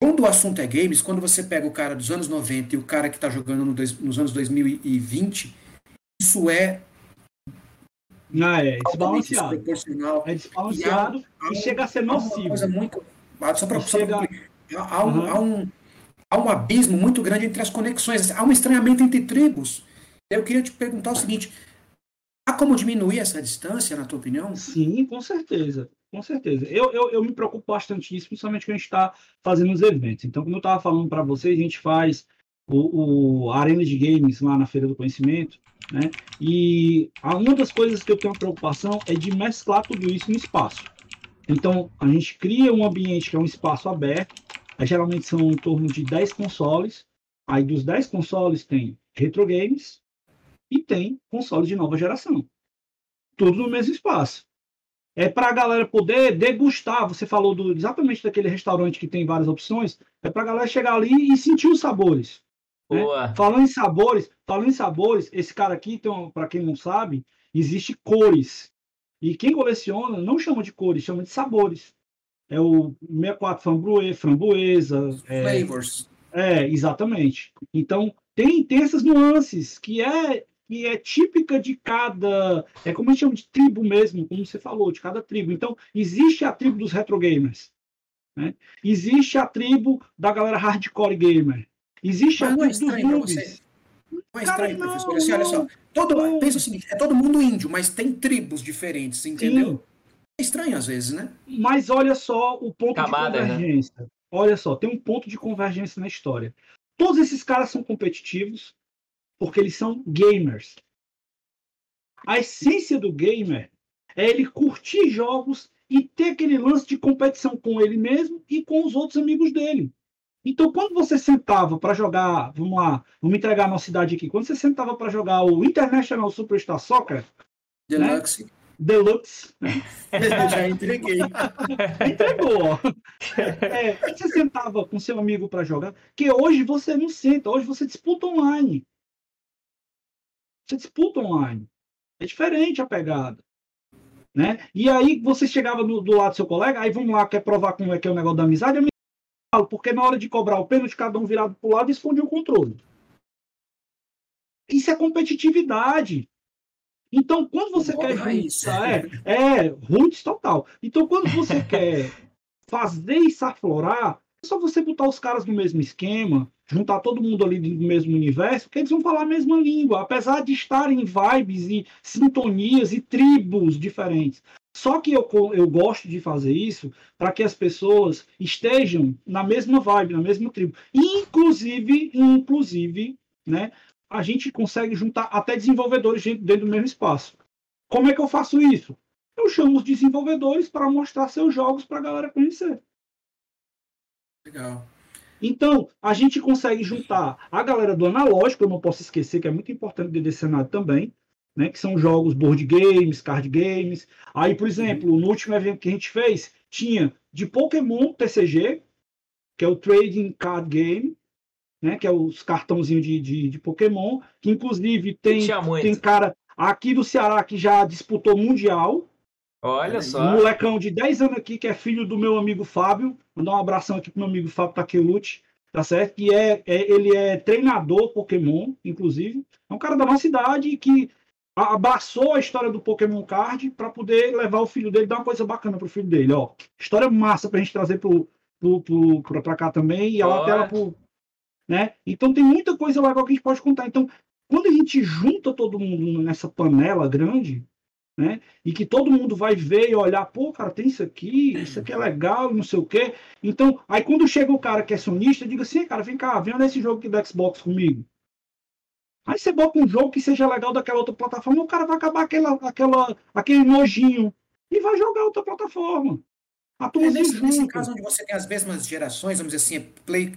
[SPEAKER 2] Quando o assunto é games, quando você pega o cara dos anos 90 e o cara que está jogando no dois, nos anos 2020, isso é
[SPEAKER 3] não, é desbalanceado. É desbalanceado e, há, e chega a ser nocivo.
[SPEAKER 2] Coisa muito, só para chega... há, um, uhum. há um há um abismo muito grande entre as conexões, há um estranhamento entre tribos. Eu queria te perguntar o seguinte: há como diminuir essa distância, na tua opinião?
[SPEAKER 3] Sim, com certeza. Com certeza. Eu, eu, eu me preocupo bastante isso, principalmente quando a gente está fazendo os eventos. Então, como eu estava falando para vocês, a gente faz o, o Arena de Games lá na Feira do Conhecimento, né? E uma das coisas que eu tenho preocupação é de mesclar tudo isso no espaço. Então, a gente cria um ambiente que é um espaço aberto, aí, geralmente são em torno de 10 consoles, aí dos 10 consoles tem retro games e tem consoles de nova geração. Tudo no mesmo espaço. É para a galera poder degustar. Você falou do, exatamente daquele restaurante que tem várias opções. É para a galera chegar ali e sentir os sabores. Né? Falando em sabores, falando em sabores, esse cara aqui, para quem não sabe, existe cores. E quem coleciona não chama de cores, chama de sabores. É o 64 framboesa, framboesa
[SPEAKER 2] é, flavors.
[SPEAKER 3] É, exatamente. Então, tem, tem essas nuances que é que é típica de cada, é como a gente chama de tribo mesmo, como você falou, de cada tribo. Então, existe a tribo dos retro gamers, né? Existe a tribo da galera hardcore gamer, Existe
[SPEAKER 2] Mas não é estranho para você? Não é estranho, Cara, professor? Não, assim, olha só. Todo, pensa o seguinte, é todo mundo índio, mas tem tribos diferentes, entendeu? Sim. É estranho às vezes, né?
[SPEAKER 3] Mas olha só o ponto Camada, de né? convergência. Né? Olha só, tem um ponto de convergência na história. Todos esses caras são competitivos porque eles são gamers. A essência do gamer é ele curtir jogos e ter aquele lance de competição com ele mesmo e com os outros amigos dele. Então, quando você sentava para jogar, vamos lá, vamos entregar a nossa idade aqui, quando você sentava para jogar o International Superstar Soccer,
[SPEAKER 2] Deluxe. Né?
[SPEAKER 3] Deluxe.
[SPEAKER 2] Já entreguei.
[SPEAKER 3] Entregou, ó. É, você sentava com seu amigo para jogar, que hoje você não senta, hoje você disputa online. Você disputa online. É diferente a pegada. Né? E aí você chegava do, do lado do seu colega, aí vamos lá, quer provar como é que é o negócio da amizade, porque na hora de cobrar o pênalti, cada um virado para o lado esconde o controle. Isso é competitividade. Então, quando você quer juntar, é, é roots total. Então, quando você quer fazer isso aflorar, é só você botar os caras no mesmo esquema, juntar todo mundo ali no mesmo universo, que eles vão falar a mesma língua, apesar de estarem em vibes e sintonias e tribos diferentes. Só que eu, eu gosto de fazer isso para que as pessoas estejam na mesma vibe, na mesma tribo. Inclusive, inclusive, né, a gente consegue juntar até desenvolvedores dentro do mesmo espaço. Como é que eu faço isso? Eu chamo os desenvolvedores para mostrar seus jogos para a galera conhecer.
[SPEAKER 2] Legal.
[SPEAKER 3] Então, a gente consegue juntar a galera do analógico, eu não posso esquecer que é muito importante desse cenário também, né, que são jogos board games, card games. Aí, por exemplo, no último evento que a gente fez, tinha de Pokémon TCG, que é o Trading Card Game, né, que é os cartãozinhos de, de, de Pokémon, que inclusive tem, tem cara aqui do Ceará que já disputou Mundial.
[SPEAKER 1] Olha só.
[SPEAKER 3] Um molecão de 10 anos aqui, que é filho do meu amigo Fábio. Mandar um abração aqui pro meu amigo Fábio Takeluchi, tá certo? Que é, é, ele é treinador Pokémon, inclusive. É um cara da nossa idade que abraçou a história do Pokémon Card para poder levar o filho dele, dar uma coisa bacana pro filho dele, ó. História massa pra gente trazer pro, pro, pro, pro pra cá também e ela tela pro. Né? Então tem muita coisa legal que a gente pode contar. Então, quando a gente junta todo mundo nessa panela grande, né? E que todo mundo vai ver e olhar, pô, cara, tem isso aqui, isso aqui é legal, não sei o quê. Então, aí quando chega o cara que é sonista, diga assim, cara, vem cá, vem olhar esse jogo aqui do Xbox comigo. Aí você bota um jogo que seja legal daquela outra plataforma, o cara vai acabar aquela, aquela, aquele nojinho e vai jogar outra plataforma.
[SPEAKER 2] A é nesse, nesse, caso onde você tem as mesmas gerações, vamos dizer assim, Play,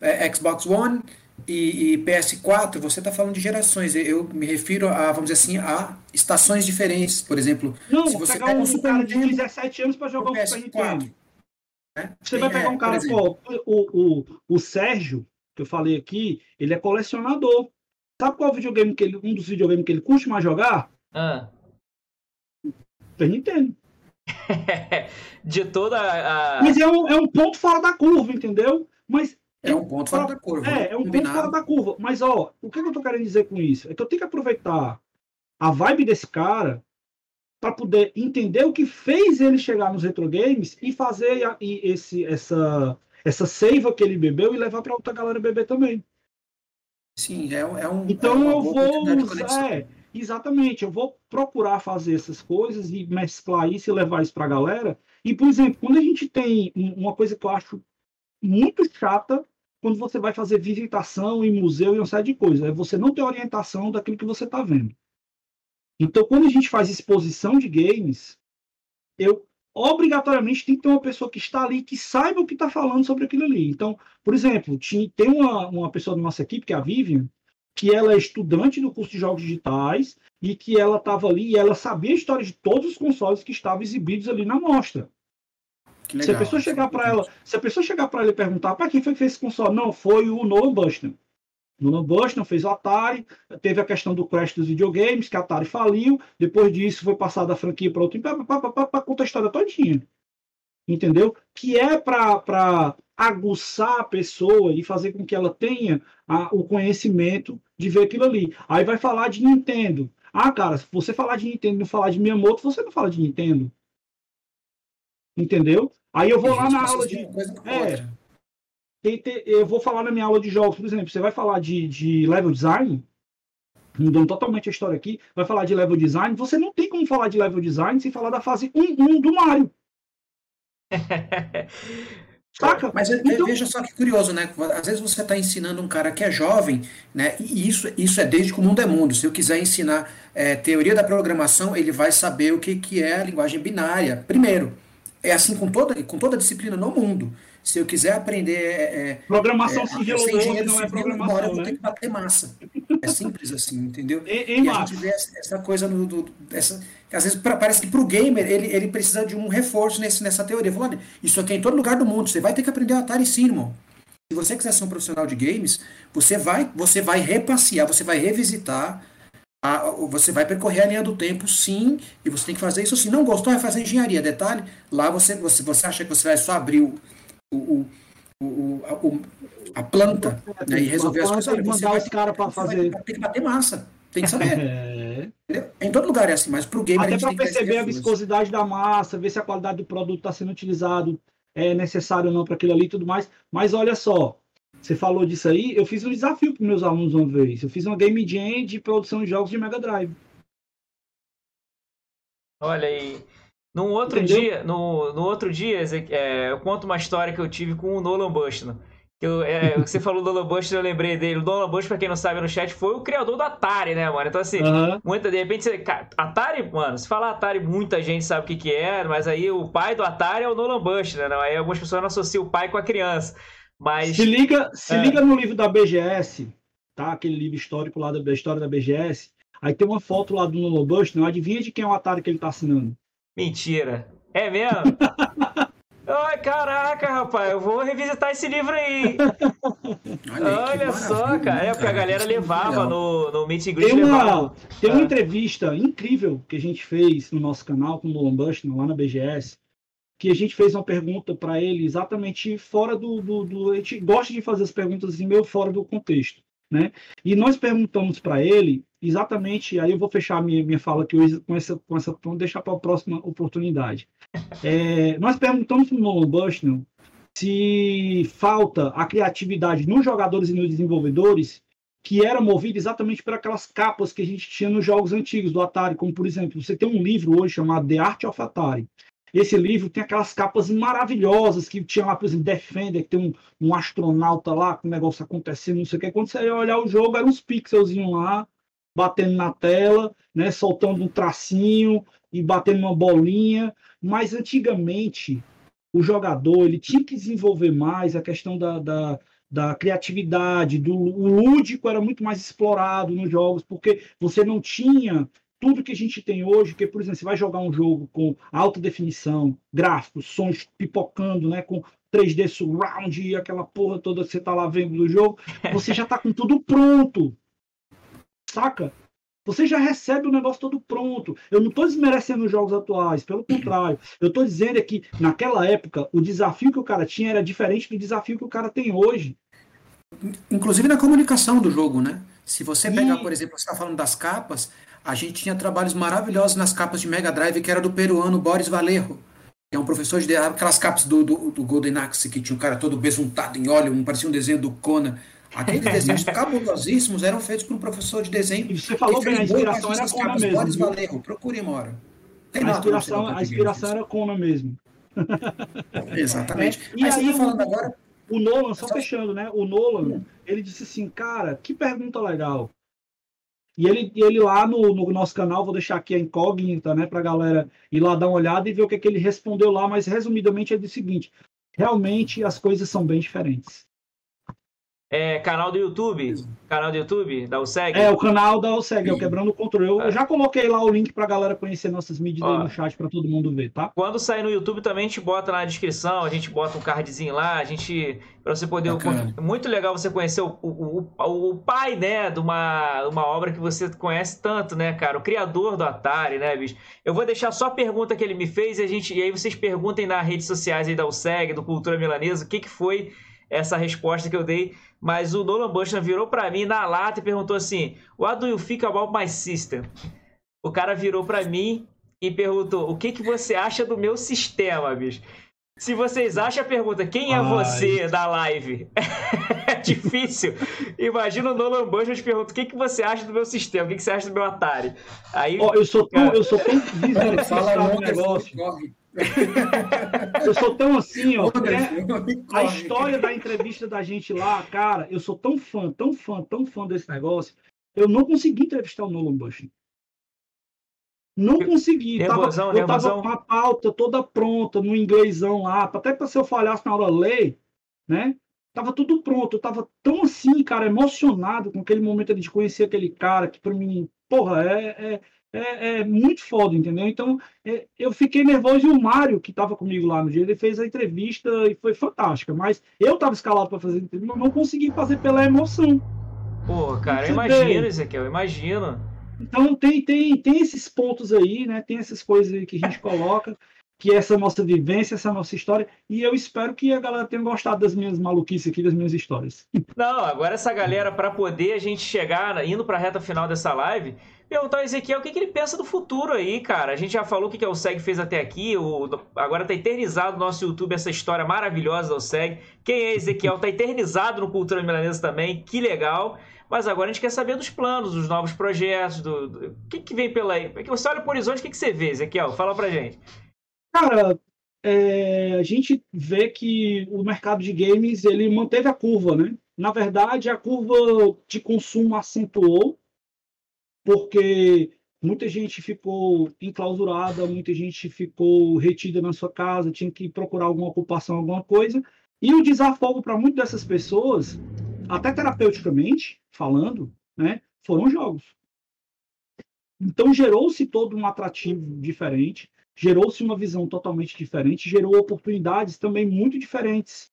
[SPEAKER 2] é, Xbox One e, e PS4, você está falando de gerações. Eu me refiro a, vamos dizer assim, a estações diferentes. Por exemplo,
[SPEAKER 3] Não, se você pega um, um Super cara de 17 anos para jogar um PS4, Super Nintendo. Né? Você tem, vai pegar um é, cara, pô, o, o, o Sérgio, que eu falei aqui, ele é colecionador. Sabe qual videogame que ele, um dos videogames que ele curte mais jogar?
[SPEAKER 1] Ah.
[SPEAKER 3] Super Nintendo.
[SPEAKER 1] de toda a.
[SPEAKER 3] Mas é um, é um ponto fora da curva, entendeu? Mas.
[SPEAKER 2] É um ponto fora da curva.
[SPEAKER 3] É, é um combinado. ponto fora da curva. Mas, ó, o que eu tô querendo dizer com isso? É que eu tenho que aproveitar a vibe desse cara para poder entender o que fez ele chegar nos retro games e fazer a, e esse, essa, essa seiva que ele bebeu e levar para outra galera beber também.
[SPEAKER 2] Sim, é, é um.
[SPEAKER 3] Então
[SPEAKER 2] é
[SPEAKER 3] eu vou usar. É, exatamente, eu vou procurar fazer essas coisas e mesclar isso e levar isso para a galera. E, por exemplo, quando a gente tem uma coisa que eu acho muito chata, quando você vai fazer visitação em museu e uma série de coisas, é você não ter orientação daquilo que você está vendo. Então, quando a gente faz exposição de games, eu obrigatoriamente tem que ter uma pessoa que está ali que saiba o que está falando sobre aquilo ali. Então, por exemplo, tem uma, uma pessoa da nossa equipe, que é a Vivian, que ela é estudante do curso de jogos digitais e que ela estava ali e ela sabia a história de todos os consoles que estavam exibidos ali na mostra. Legal, se a pessoa chegar para ela, se a pessoa chegar para ela e perguntar, para quem foi que fez esse console? Não, foi o Nolan Bushnell. Nolan Bushnell fez o Atari, teve a questão do crash dos videogames, que a Atari faliu, depois disso foi passada a franquia para outro, para contar a história todinha. Entendeu? Que é para aguçar a pessoa e fazer com que ela tenha a, o conhecimento de ver aquilo ali. Aí vai falar de Nintendo. Ah, cara, se você falar de Nintendo e não falar de Miyamoto, você não fala de Nintendo. Entendeu? Aí eu vou lá na aula de. É, eu vou falar na minha aula de jogos, por exemplo, você vai falar de, de level design, mudando totalmente a história aqui, vai falar de level design, você não tem como falar de level design sem falar da fase 1-1 do Mario.
[SPEAKER 2] Saca? Mas então... veja só que curioso, né? Às vezes você está ensinando um cara que é jovem, né? E isso, isso é desde que o mundo é mundo. Se eu quiser ensinar é, teoria da programação, ele vai saber o que, que é a linguagem binária. Primeiro, é assim com toda, com toda disciplina no mundo. Se eu quiser aprender. É,
[SPEAKER 3] é programação é, sigilo engenheiro
[SPEAKER 2] não é programação. Hora, eu vou ter que bater massa. É simples assim, entendeu? E, e a gente vê essa coisa no, do, essa, às vezes pra, parece que para o gamer ele, ele precisa de um reforço nesse, nessa teoria. Falando, isso aqui é em todo lugar do mundo. Você vai ter que aprender a Atari sim, irmão. Se você quiser ser um profissional de games, você vai, você vai repassear, você vai revisitar a, você vai percorrer a linha do tempo, sim, e você tem que fazer isso sim. Não gostou, vai fazer engenharia. Detalhe, lá você, você, você acha que você vai só abrir o, o, o, o a planta né, e resolver as coisas.
[SPEAKER 3] Você mandar os caras para fazer.
[SPEAKER 2] Tem que bater massa. Tem que saber. É. Em todo lugar é assim, mas para o game.
[SPEAKER 3] Até para perceber a viscosidade da massa, ver se a qualidade do produto está sendo utilizado, é necessário ou não para aquilo ali e tudo mais. Mas olha só, você falou disso aí, eu fiz um desafio para meus alunos uma vez. Eu fiz uma game jam de produção de jogos de Mega Drive.
[SPEAKER 1] Olha aí. Num outro Entendeu? dia, no, no outro dia, é, eu conto uma história que eu tive com o Nolan Bushnell. Eu, é, você falou do Nolan Bushnell, eu lembrei dele. O Nolan Bushnell, pra quem não sabe no chat, foi o criador do Atari, né, mano? Então, assim, uhum. muita, de repente, você, Atari, mano, se falar Atari, muita gente sabe o que, que é, mas aí o pai do Atari é o Nolan Bushnell, né? Aí algumas pessoas não associam o pai com a criança. Mas.
[SPEAKER 3] Se liga, se é. liga no livro da BGS, tá? Aquele livro histórico lá da, história da BGS. Aí tem uma foto lá do Nolan Bushnell. Adivinha de quem é o Atari que ele tá assinando?
[SPEAKER 1] Mentira. É mesmo? Ai, caraca, rapaz, eu vou revisitar esse livro aí. Olha, Olha só, cara. É porque a galera levava no, no Meet and
[SPEAKER 3] Greet. Tem uma, tem uma ah. entrevista incrível que a gente fez no nosso canal com o Nolan Bushnell, lá na BGS, que a gente fez uma pergunta para ele exatamente fora do, do, do, A gente gosta de fazer as perguntas assim, meio fora do contexto. Né? E nós perguntamos para ele exatamente, aí eu vou fechar minha, minha fala aqui hoje com essa, com essa vamos deixar para a próxima oportunidade. É, nós perguntamos para o Nolan Bushnell se falta a criatividade nos jogadores e nos desenvolvedores que era movida exatamente por aquelas capas que a gente tinha nos jogos antigos do Atari, como por exemplo, você tem um livro hoje chamado The Art of Atari. Esse livro tem aquelas capas maravilhosas que tinha lá, por exemplo, Defender, que tem um, um astronauta lá com o negócio acontecendo, não sei o que. Quando você ia olhar o jogo, eram uns pixelzinhos lá, batendo na tela, né, soltando um tracinho e batendo uma bolinha. Mas antigamente, o jogador ele tinha que desenvolver mais a questão da, da, da criatividade, do o lúdico era muito mais explorado nos jogos, porque você não tinha tudo que a gente tem hoje, que, por exemplo, você vai jogar um jogo com alta definição, gráficos, sons pipocando, né, com 3D surround e aquela porra toda que você tá lá vendo do jogo, você já tá com tudo pronto. Saca? Você já recebe o negócio todo pronto. Eu não estou desmerecendo os jogos atuais, pelo contrário. Eu estou dizendo é que, naquela época, o desafio que o cara tinha era diferente do desafio que o cara tem hoje.
[SPEAKER 2] Inclusive na comunicação do jogo, né? Se você pegar, e... por exemplo, você está falando das capas, a gente tinha trabalhos maravilhosos nas capas de Mega Drive, que era do peruano Boris Valerro. que é um professor de aquelas capas do, do, do Golden Axe que tinha um cara todo besuntado em óleo, um, parecia um desenho do Conan. Aqueles desenhos cabulosíssimos eram feitos por um professor de desenho.
[SPEAKER 3] E você falou bem, a inspiração era Conan mesmo. Boris
[SPEAKER 2] Vallejo, procure uma hora.
[SPEAKER 3] Tem a inspiração, a inspiração era Conan mesmo.
[SPEAKER 2] Exatamente.
[SPEAKER 3] É, e aí, falando agora. O Nolan, só fechando, né? O Nolan, ele disse assim, cara, que pergunta legal. E ele, ele lá no, no, nosso canal, vou deixar aqui a incógnita, né, pra galera ir lá dar uma olhada e ver o que, é que ele respondeu lá, mas resumidamente é o seguinte: realmente as coisas são bem diferentes.
[SPEAKER 1] É, canal do YouTube? Canal do YouTube da USEG?
[SPEAKER 3] É, o canal da USEG, é o Quebrando o Controle. Eu, eu, já coloquei lá o link pra galera conhecer nossas mídias Ó, aí no chat pra todo mundo ver, tá?
[SPEAKER 1] Quando sair no YouTube também a gente bota na descrição, a gente bota um cardzinho lá, a gente. Pra você poder. Bacana. Muito legal você conhecer o, o, o, o, pai, né, de uma, uma obra que você conhece tanto, né, cara? O criador do Atari, né, bicho? Eu vou deixar só a pergunta que ele me fez e, a gente, e aí vocês perguntem nas redes sociais aí da USEG, do Cultura Milanesa, o que, que foi essa resposta que eu dei, mas o Nolan Bushnell virou para mim na lata e perguntou assim: What do you think about my system? O cara virou para mim e perguntou: O que, que você acha do meu sistema, bicho? Se vocês acham a pergunta, quem é Ai. você da live? é difícil. Imagina o Nolan Bush te pergunta, o que, que você acha do meu sistema? O que, que você acha do meu Atari?
[SPEAKER 3] Aí, oh, eu sou tão, eu sou tão fala no negócio. Eu sou tão assim, ó. É, a história da entrevista da gente lá, cara, eu sou tão fã, tão fã, tão fã desse negócio. Eu não consegui entrevistar o Nolan Bush. Não consegui. Nervosão, tava, eu tava com a pauta toda pronta, no inglêsão lá, até para se eu falhasse na hora ler, né? Tava tudo pronto. Eu tava tão assim, cara, emocionado com aquele momento de conhecer aquele cara que para mim, porra, é, é é, é, muito foda, entendeu? Então, é, eu fiquei nervoso e o Mário, que estava comigo lá no dia, ele fez a entrevista e foi fantástica. Mas eu estava escalado para fazer entrevista, mas não consegui fazer pela emoção.
[SPEAKER 1] Pô, cara, eu imagino, Ezequiel, eu imagino.
[SPEAKER 3] Então, tem, tem, tem esses pontos aí, né? Tem essas coisas aí que a gente coloca que essa nossa vivência, essa nossa história, e eu espero que a galera tenha gostado das minhas maluquices aqui, das minhas histórias.
[SPEAKER 1] Não, agora essa galera, para poder a gente chegar, indo para a reta final dessa live, perguntar ao Ezequiel o que, que, ele pensa do futuro aí, cara. A gente já falou o que, que a OSEG fez até aqui, o, agora tá eternizado no nosso YouTube essa história maravilhosa da OSEG. Quem é Ezequiel tá eternizado no Cultura Milanesa também, que legal. Mas agora a gente quer saber dos planos, dos novos projetos, do, do... o que, que vem pela aí. É você olha pro horizonte, o que, que você vê, Ezequiel? Fala pra gente.
[SPEAKER 3] Cara, é, a gente vê que o mercado de games ele manteve a curva, né? Na verdade, a curva de consumo acentuou, porque muita gente ficou enclausurada, muita gente ficou retida na sua casa, tinha que procurar alguma ocupação, alguma coisa. E o desafogo para muitas dessas pessoas, até terapeuticamente falando, né, foram jogos. Então gerou-se todo um atrativo diferente gerou-se uma visão totalmente diferente, gerou oportunidades também muito diferentes.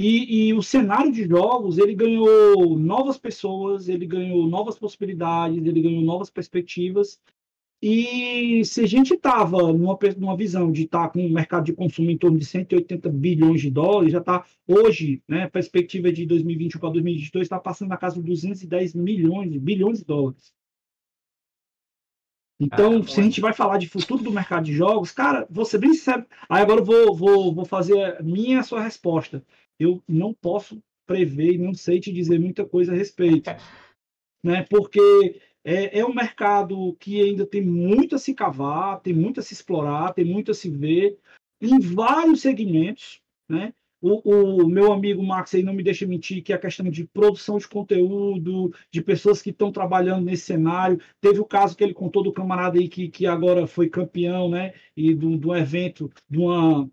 [SPEAKER 3] E, e, o cenário de jogos, ele ganhou novas pessoas, ele ganhou novas possibilidades, ele ganhou novas perspectivas. E se a gente estava numa, numa visão de estar tá com um mercado de consumo em torno de 180 bilhões de dólares, já está hoje, né, perspectiva de 2021 para 2022, está passando na casa de 210 milhões, bilhões de dólares. Então, ah, se a gente vai falar de futuro do mercado de jogos, cara, vou ser bem sincero. Aí agora eu vou, vou, vou fazer a minha a sua resposta. Eu não posso prever e não sei te dizer muita coisa a respeito. né? Porque é, é um mercado que ainda tem muito a se cavar, tem muito a se explorar, tem muito a se ver em vários segmentos. Né? O, o, meu amigo Max aí não me deixa mentir que a questão de produção de conteúdo, de pessoas que estão trabalhando nesse cenário. Teve o caso que ele contou do camarada aí que, que agora foi campeão, né? E do, do evento, de uma.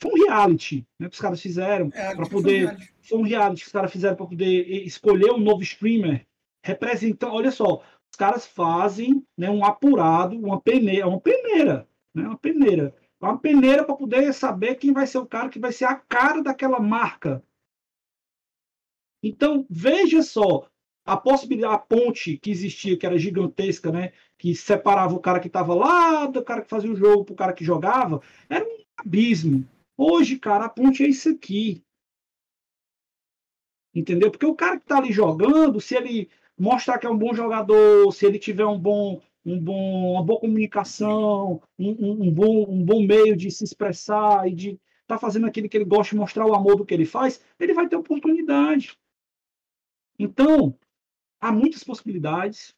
[SPEAKER 3] Foi um reality né, que os caras fizeram é, para poder. Foi um, foi um reality que os caras fizeram para poder escolher um novo streamer. Representando, olha só, os caras fazem né, um apurado, uma peneira, uma peneira, né, uma peneira uma peneira para poder saber quem vai ser o cara que vai ser a cara daquela marca. Então, veja só, a possibilidade, a ponte que existia, que era gigantesca, né? Que separava o cara que estava lá do cara que fazia o jogo para o cara que jogava, era um abismo. Hoje, cara, a ponte é isso aqui. Entendeu? Porque o cara que está ali jogando, se ele mostrar que é um bom jogador, se ele tiver um bom um bom, uma boa comunicação, um, um, um, bom, um bom meio de se expressar e de tá fazendo aquilo que ele gosta, mostrar o amor do que ele faz, ele vai ter oportunidade. Então, há muitas possibilidades,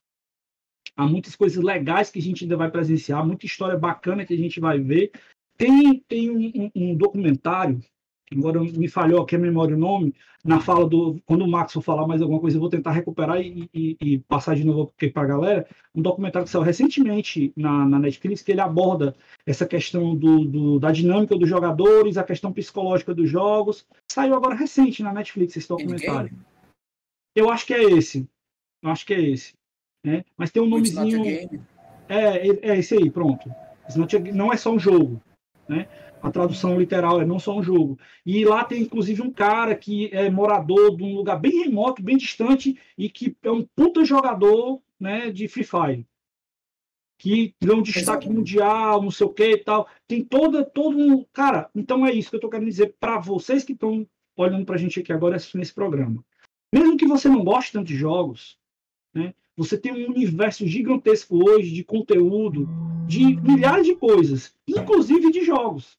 [SPEAKER 3] há muitas coisas legais que a gente ainda vai presenciar, muita história bacana que a gente vai ver. Tem, tem um, um documentário agora me falhou aqui a memória o nome, na fala do. Quando o Max for falar mais alguma coisa, eu vou tentar recuperar e, e, e passar de novo para a galera. Um documentário que saiu recentemente na, na, Netflix, que ele aborda essa questão do, do, da dinâmica dos jogadores, a questão psicológica dos jogos. Saiu agora recente na Netflix esse documentário. Eu acho que é esse. Eu acho que é esse. Né? Mas tem um nomezinho. É, é, é esse aí, pronto. Não é só um jogo. Né? A tradução literal é não só um jogo. E lá tem inclusive um cara que é morador de um lugar bem remoto, bem distante, e que é um puta jogador né, de Free Fire. Que deu um destaque mundial, não sei o que e tal. Tem toda, todo um. Cara, então é isso que eu tô querendo dizer para vocês que estão olhando pra gente aqui agora assistindo esse programa. Mesmo que você não goste tanto de jogos, né, você tem um universo gigantesco hoje de conteúdo, de milhares de coisas, inclusive de jogos.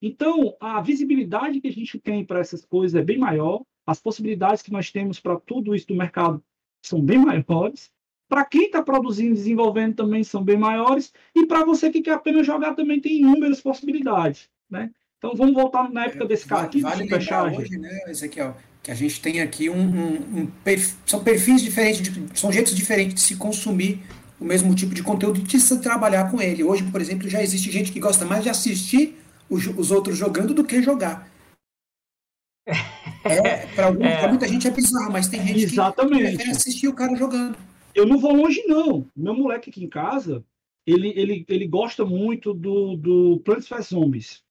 [SPEAKER 3] Então, a visibilidade que a gente tem para essas coisas é bem maior, as possibilidades que nós temos para tudo isso do mercado são bem maiores. Para quem está produzindo e desenvolvendo também são bem maiores. E para você que quer apenas jogar também tem inúmeras possibilidades. Né? Então vamos voltar na época desse cara aqui,
[SPEAKER 2] vale lembrar hoje, né, Ezequiel, que a gente tem aqui um, um, um perfil, são perfis diferentes, de, são jeitos diferentes de se consumir o mesmo tipo de conteúdo e de se trabalhar com ele. Hoje, por exemplo, já existe gente que gosta mais de assistir os, os outros jogando do que jogar. É, para é. muita gente é bizarro, mas tem gente
[SPEAKER 3] Exatamente. que
[SPEAKER 2] prefere assistir o cara jogando.
[SPEAKER 3] Eu não vou longe, não. Meu moleque aqui em casa, ele, ele, ele gosta muito do, do Plants vs Zombies.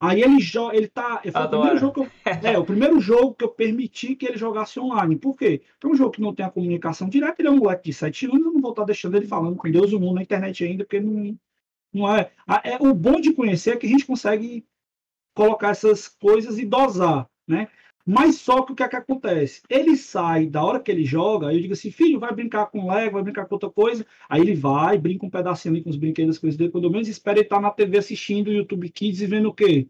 [SPEAKER 3] Aí ele joga, ele tá. Foi o primeiro, jogo que eu, é, o primeiro jogo que eu permiti que ele jogasse online. Por quê? Porque é um jogo que não tem a comunicação direta, ele é um moleque de 7 anos, eu não vou estar deixando ele falando com Deus e o mundo na internet ainda, porque não, não é, é o bom de conhecer é que a gente consegue colocar essas coisas e dosar, né? Mas só que o que é que acontece? Ele sai da hora que ele joga, eu digo assim, filho, vai brincar com Lego, vai brincar com outra coisa. Aí ele vai, brinca um pedacinho ali com os brinquedos, as coisas dele. Quando menos espera, ele tá na TV assistindo o YouTube Kids e vendo o quê?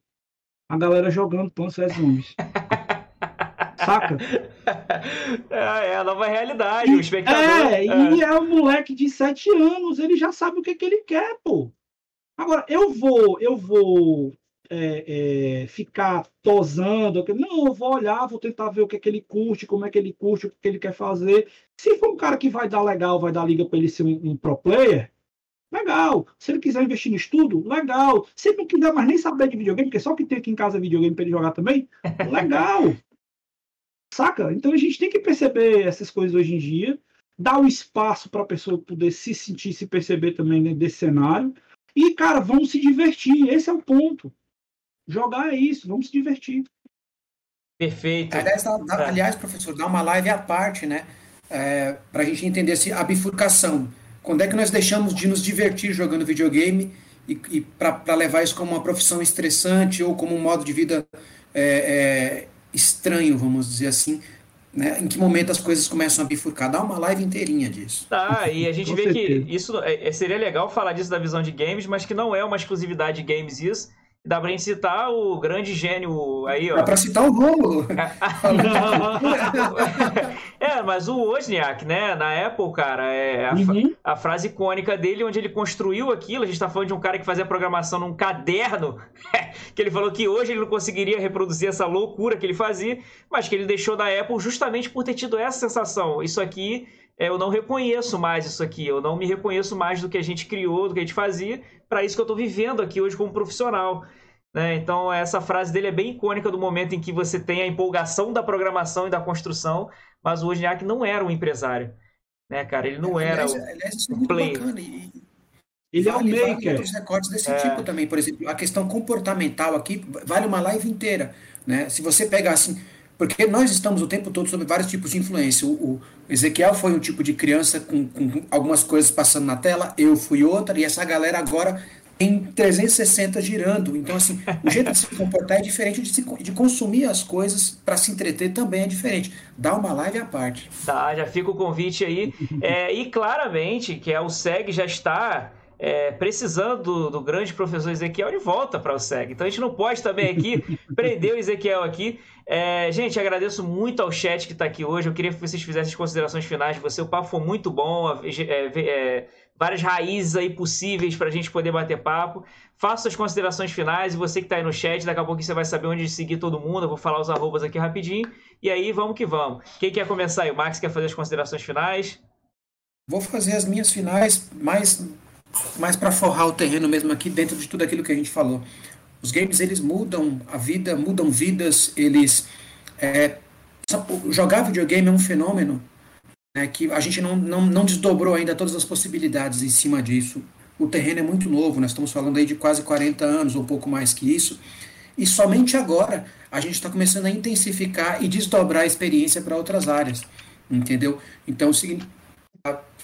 [SPEAKER 3] A galera jogando Plants vs Zombies. Saca?
[SPEAKER 1] É, é, a nova realidade, e, o espectador.
[SPEAKER 3] É, é, e é um moleque de 7 anos, ele já sabe o que, que ele quer, pô. Agora, eu vou, eu vou é, é, ficar tosando, não, eu vou olhar, vou tentar ver o que, é que ele curte, como é que ele curte, o que, que ele quer fazer. Se for um cara que vai dar legal, vai dar liga para ele ser um, um, pro player, legal. Se ele quiser investir no estudo, legal. Se ele não quiser mais nem saber de videogame, porque só que tem aqui em casa videogame para ele jogar também, legal. Saca? Então a gente tem que perceber essas coisas hoje em dia, dar o espaço para a pessoa poder se sentir, se perceber também dentro desse cenário. E, cara, vamos se divertir. Esse é o ponto. Jogar é isso, vamos se divertir.
[SPEAKER 1] Perfeito.
[SPEAKER 2] Aliás, dá, é. aliás professor, dá uma live à parte, né? É, para a gente entender se a bifurcação. Quando é que nós deixamos de nos divertir jogando videogame e, e para levar isso como uma profissão estressante ou como um modo de vida é, é, estranho, vamos dizer assim, né? Em que momento as coisas começam a bifurcar? Dá uma live inteirinha disso.
[SPEAKER 1] Tá, e a gente vê certeza. que isso é, é, seria legal falar disso da visão de games, mas que não é uma exclusividade de games isso. Dá pra gente citar o grande gênio aí, ó.
[SPEAKER 2] Dá pra citar o Rômulo.
[SPEAKER 1] é, mas o Wozniak, né, na Apple, cara, é a, uhum. a, frase icônica dele, onde ele construiu aquilo, a gente tá falando de um cara que fazia programação num caderno, que ele falou que hoje ele não conseguiria reproduzir essa loucura que ele fazia, mas que ele deixou da Apple justamente por ter tido essa sensação. Isso aqui é, eu não reconheço mais isso aqui, eu não me reconheço mais do que a gente criou, do que a gente fazia, para isso que eu estou vivendo aqui hoje como profissional. Né? Então, essa frase dele é bem icônica do momento em que você tem a empolgação da programação e da construção, mas o Wozniak não era um empresário. Né, cara? Ele não era aliás, o, aliás, isso é muito player. Bacana. E,
[SPEAKER 3] ele vale, é um maker.
[SPEAKER 2] outros recortes desse é. tipo também. Por exemplo, a questão comportamental aqui vale uma live inteira. Né? Se você pegar assim, porque nós estamos o tempo todo sob vários tipos de influência. O, o Ezequiel foi um tipo de criança com, com, algumas coisas passando na tela, eu fui outra, e essa galera agora em 360 girando. Então, assim, o jeito de se comportar é diferente de, se, de consumir as coisas para se entreter também é diferente. Dá uma live à parte.
[SPEAKER 1] Tá, já fica o convite aí. É, e claramente que é, o SEG já está é, precisando do, do, grande professor Ezequiel de volta para o SEG. Então a gente não pode também aqui prender o Ezequiel aqui. É, gente, agradeço muito ao chat que está aqui hoje. Eu queria que vocês fizessem as considerações finais de você. O papo foi muito bom. É, é, várias raízes aí possíveis para a gente poder bater papo. Faça suas considerações finais e você que está aí no chat, daqui a pouco você vai saber onde seguir todo mundo. Eu vou falar os arrobas aqui rapidinho. E aí, vamos que vamos. Quem quer começar aí? O Max quer fazer as considerações finais?
[SPEAKER 2] Vou fazer as minhas finais mais, mais para forrar o terreno mesmo aqui dentro de tudo aquilo que a gente falou. Os games eles mudam a vida, mudam vidas, eles. É, jogar videogame é um fenômeno né, que a gente não, não, não desdobrou ainda todas as possibilidades em cima disso. O terreno é muito novo, nós estamos falando aí de quase 40 anos, ou pouco mais que isso, e somente agora a gente está começando a intensificar e desdobrar a experiência para outras áreas, entendeu? Então, se,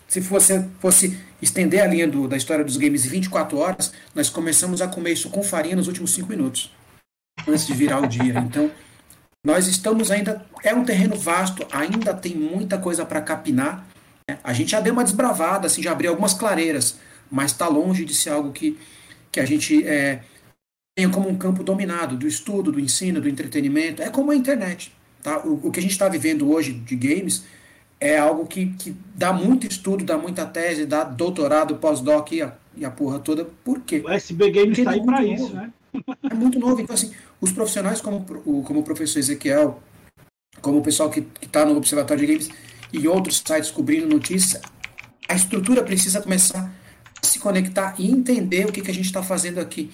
[SPEAKER 2] se você fosse estender a linha do, da história dos games em 24 horas, nós começamos a comer isso com farinha nos últimos 5 minutos, antes de virar o dia. Então, nós estamos ainda. É um terreno vasto, ainda tem muita coisa para capinar. Né? A gente já deu uma desbravada, assim, já abriu algumas clareiras, mas está longe de ser algo que, que a gente é, tenha como um campo dominado do estudo, do ensino, do entretenimento. É como a internet. Tá? O, o que a gente está vivendo hoje de games é algo que, que dá muito estudo, dá muita tese, dá doutorado, pós-doc e a, e a porra toda. Por quê?
[SPEAKER 3] O SB Games está aí para isso, né?
[SPEAKER 2] É muito novo. Então, assim, os profissionais como, como o professor Ezequiel, como o pessoal que está no Observatório de Games e outros sites cobrindo notícias, a estrutura precisa começar a se conectar e entender o que, que a gente está fazendo aqui.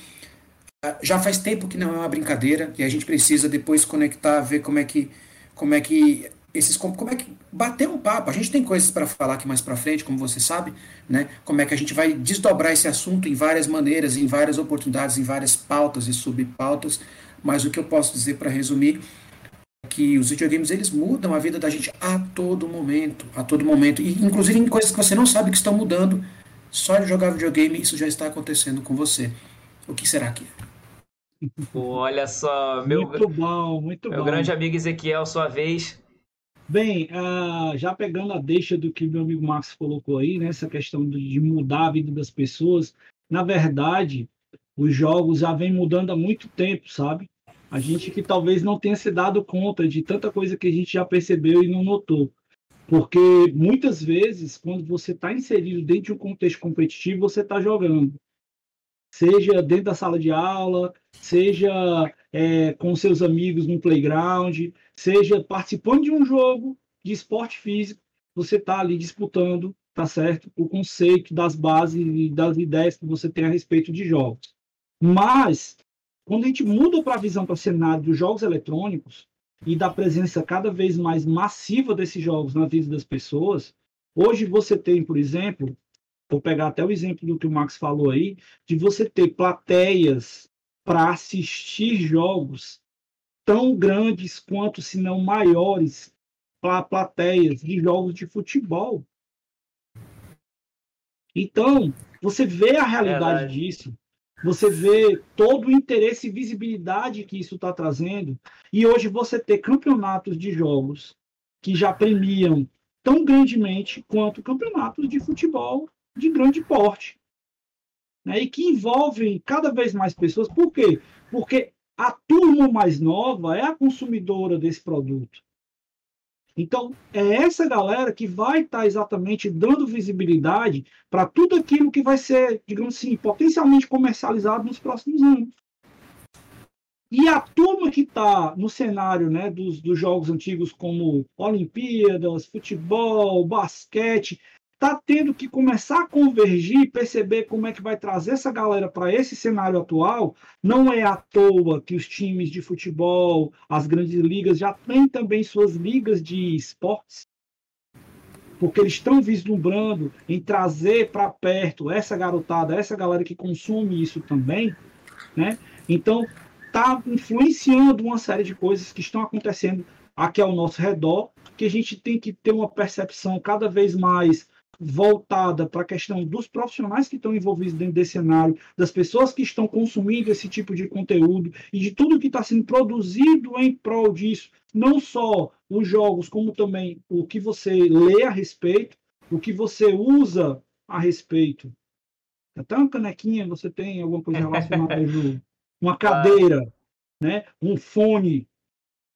[SPEAKER 2] Ah, já faz tempo que não é uma brincadeira e a gente precisa depois conectar, ver como é que, como é que esses como é que bater um papo. A gente tem coisas para falar aqui mais para frente, como você sabe, né? Como é que a gente vai desdobrar esse assunto em várias maneiras, em várias oportunidades, em várias pautas e subpautas. Mas o que eu posso dizer para resumir é que os videogames eles mudam a vida da gente a todo momento, a todo momento, e inclusive em coisas que você não sabe que estão mudando. Só de jogar videogame isso já está acontecendo com você. O que será que é?
[SPEAKER 1] Olha só, meu,
[SPEAKER 3] muito bom, muito
[SPEAKER 1] meu
[SPEAKER 3] bom.
[SPEAKER 1] grande amigo Ezequiel, sua vez.
[SPEAKER 3] Bem, uh, já pegando a deixa do que meu amigo Max colocou aí, né, essa questão de mudar a vida das pessoas, na verdade, os jogos já vêm mudando há muito tempo, sabe? A gente que talvez não tenha se dado conta de tanta coisa que a gente já percebeu e não notou. Porque muitas vezes, quando você está inserido dentro de um contexto competitivo, você está jogando. Seja dentro da sala de aula, seja é, com seus amigos no playground, seja participando de um jogo de esporte físico, você está ali disputando, tá certo? O conceito das bases e das ideias que você tem a respeito de jogos. Mas, quando a gente muda para a visão para o cenário dos jogos eletrônicos e da presença cada vez mais massiva desses jogos na vida das pessoas, hoje você tem, por exemplo, vou pegar até o exemplo do que o Max falou aí, de você ter plateias para assistir jogos tão grandes quanto, se não maiores, para plateias de jogos de futebol. Então, você vê a realidade Verdade. disso, você vê todo o interesse e visibilidade que isso está trazendo, e hoje você ter campeonatos de jogos que já premiam tão grandemente quanto campeonatos de futebol de grande porte. Né, e que envolvem cada vez mais pessoas. Por quê? Porque a turma mais nova é a consumidora desse produto. Então, é essa galera que vai estar tá exatamente dando visibilidade para tudo aquilo que vai ser, digamos assim, potencialmente comercializado nos próximos anos. E a turma que está no cenário né, dos, dos jogos antigos, como Olimpíadas, futebol, basquete, está tendo que começar a convergir e perceber como é que vai trazer essa galera para esse cenário atual. Não é à toa que os times de futebol, as grandes ligas, já têm também suas ligas de esportes, porque eles estão vislumbrando em trazer para perto essa garotada, essa galera que consome isso também, né? Então, está influenciando uma série de coisas que estão acontecendo aqui ao nosso redor, que a gente tem que ter uma percepção cada vez mais voltada para a questão dos profissionais que estão envolvidos dentro desse cenário, das pessoas que estão consumindo esse tipo de conteúdo e de tudo que está sendo produzido em prol disso, não só os jogos, como também o que você lê a respeito, o que você usa a respeito. Até uma canequinha, você tem alguma coisa relacionada ao jogo. Uma cadeira, né? um fone,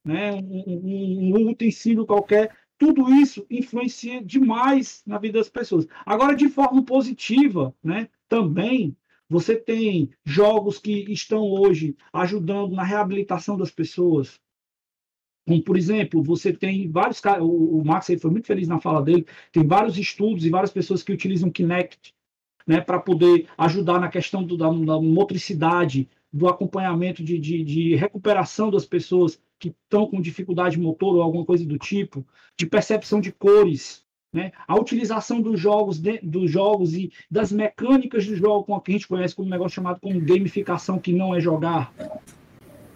[SPEAKER 3] né? um, um, um utensílio qualquer tudo isso influencia demais na vida das pessoas. Agora, de forma positiva, né, também você tem jogos que estão hoje ajudando na reabilitação das pessoas. Como, por exemplo, você tem vários o, o Max aí foi muito feliz na fala dele, tem vários estudos e várias pessoas que utilizam Kinect né, para poder ajudar na questão do, da, da motricidade, do acompanhamento de, de, de recuperação das pessoas que estão com dificuldade motor ou alguma coisa do tipo, de percepção de cores, né? a utilização dos jogos, de, dos jogos e das mecânicas do jogo, com a que a gente conhece como um negócio chamado como gamificação, que não é jogar.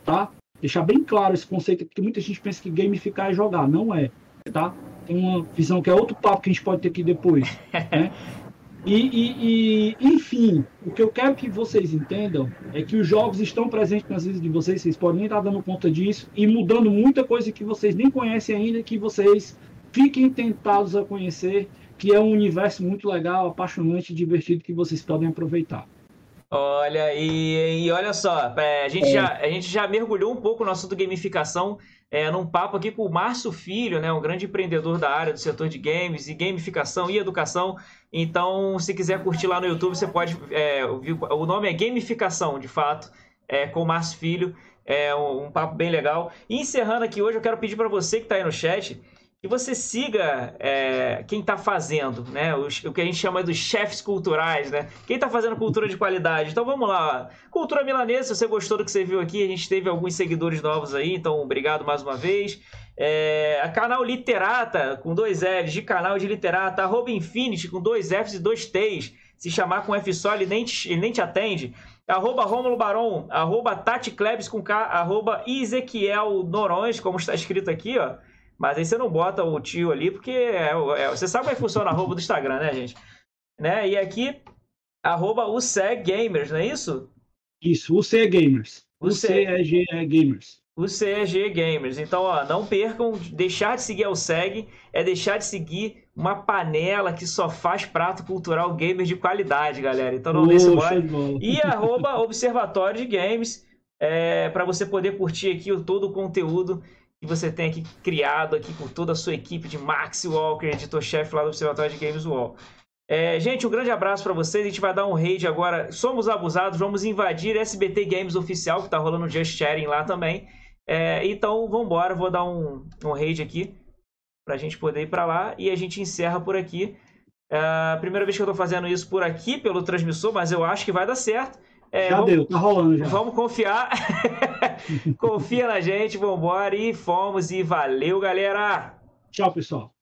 [SPEAKER 3] Tá? Deixar bem claro esse conceito, porque muita gente pensa que gamificar é jogar, não é. Tá? Tem uma visão que é outro papo que a gente pode ter aqui depois. Né? E, e, e, enfim, o que eu quero que vocês entendam é que os jogos estão presentes nas vidas de vocês, vocês podem nem estar dando conta disso, e mudando muita coisa que vocês nem conhecem ainda, que vocês fiquem tentados a conhecer, que é um universo muito legal, apaixonante e divertido que vocês podem aproveitar.
[SPEAKER 1] Olha, e, e olha só, é, a gente, é. já, a gente já mergulhou um pouco no assunto gamificação, é, num papo aqui com o Márcio Filho, né, um grande empreendedor da área do setor de games e gamificação e educação. Então, se quiser curtir lá no YouTube, você pode é. O nome é Gamificação, de fato, é, com o Márcio Filho. É um, um papo bem legal. E encerrando aqui hoje, eu quero pedir para você que está aí no chat que você siga é, quem está fazendo, né? Os, o que a gente chama dos chefes culturais, né? Quem está fazendo cultura de qualidade. Então vamos lá. Cultura milanesa, se você gostou do que você viu aqui, a gente teve alguns seguidores novos aí, então obrigado mais uma vez. É, a canal Literata, com dois L's, de canal de Literata, arroba Infinity, com dois F's e dois T's. Se chamar com F só, ele nem te, ele nem te atende. Arroba Rômulo Baron, arroba Tati Klebs com K, arroba Ezequiel Norões, como está escrito aqui, ó. Mas aí você não bota o tio ali, porque é, é, você sabe como é que funciona a arroba do Instagram, né, gente? Né? E aqui, arroba UCG Gamers, não é isso?
[SPEAKER 3] Isso, UCG Gamers. UCG Gamers.
[SPEAKER 1] UCG Gamers. Então, ó, não percam, deixar de seguir o SEG é deixar de seguir uma panela que só faz prato cultural gamer de qualidade, galera. Então não deixe mole. E arroba Observatório de Games, é, para você poder curtir aqui todo o conteúdo que você tem aqui criado aqui com toda a sua equipe de Max Walker, editor-chefe lá do Observatório de Games Wall. É, gente, um grande abraço para vocês. A gente vai dar um raid agora. Somos abusados, vamos invadir SBT Games Oficial, que tá rolando Just Sharing lá também. É, então, vamos embora. Vou dar um, um raid aqui pra gente poder ir para lá e a gente encerra por aqui. É primeira vez que eu tô fazendo isso por aqui, pelo transmissor, mas eu acho que vai dar certo.
[SPEAKER 3] É, já vamos, deu, tá rolando já.
[SPEAKER 1] Vamos confiar. Confia na gente, vambora e fomos e valeu, galera!
[SPEAKER 3] Tchau, pessoal.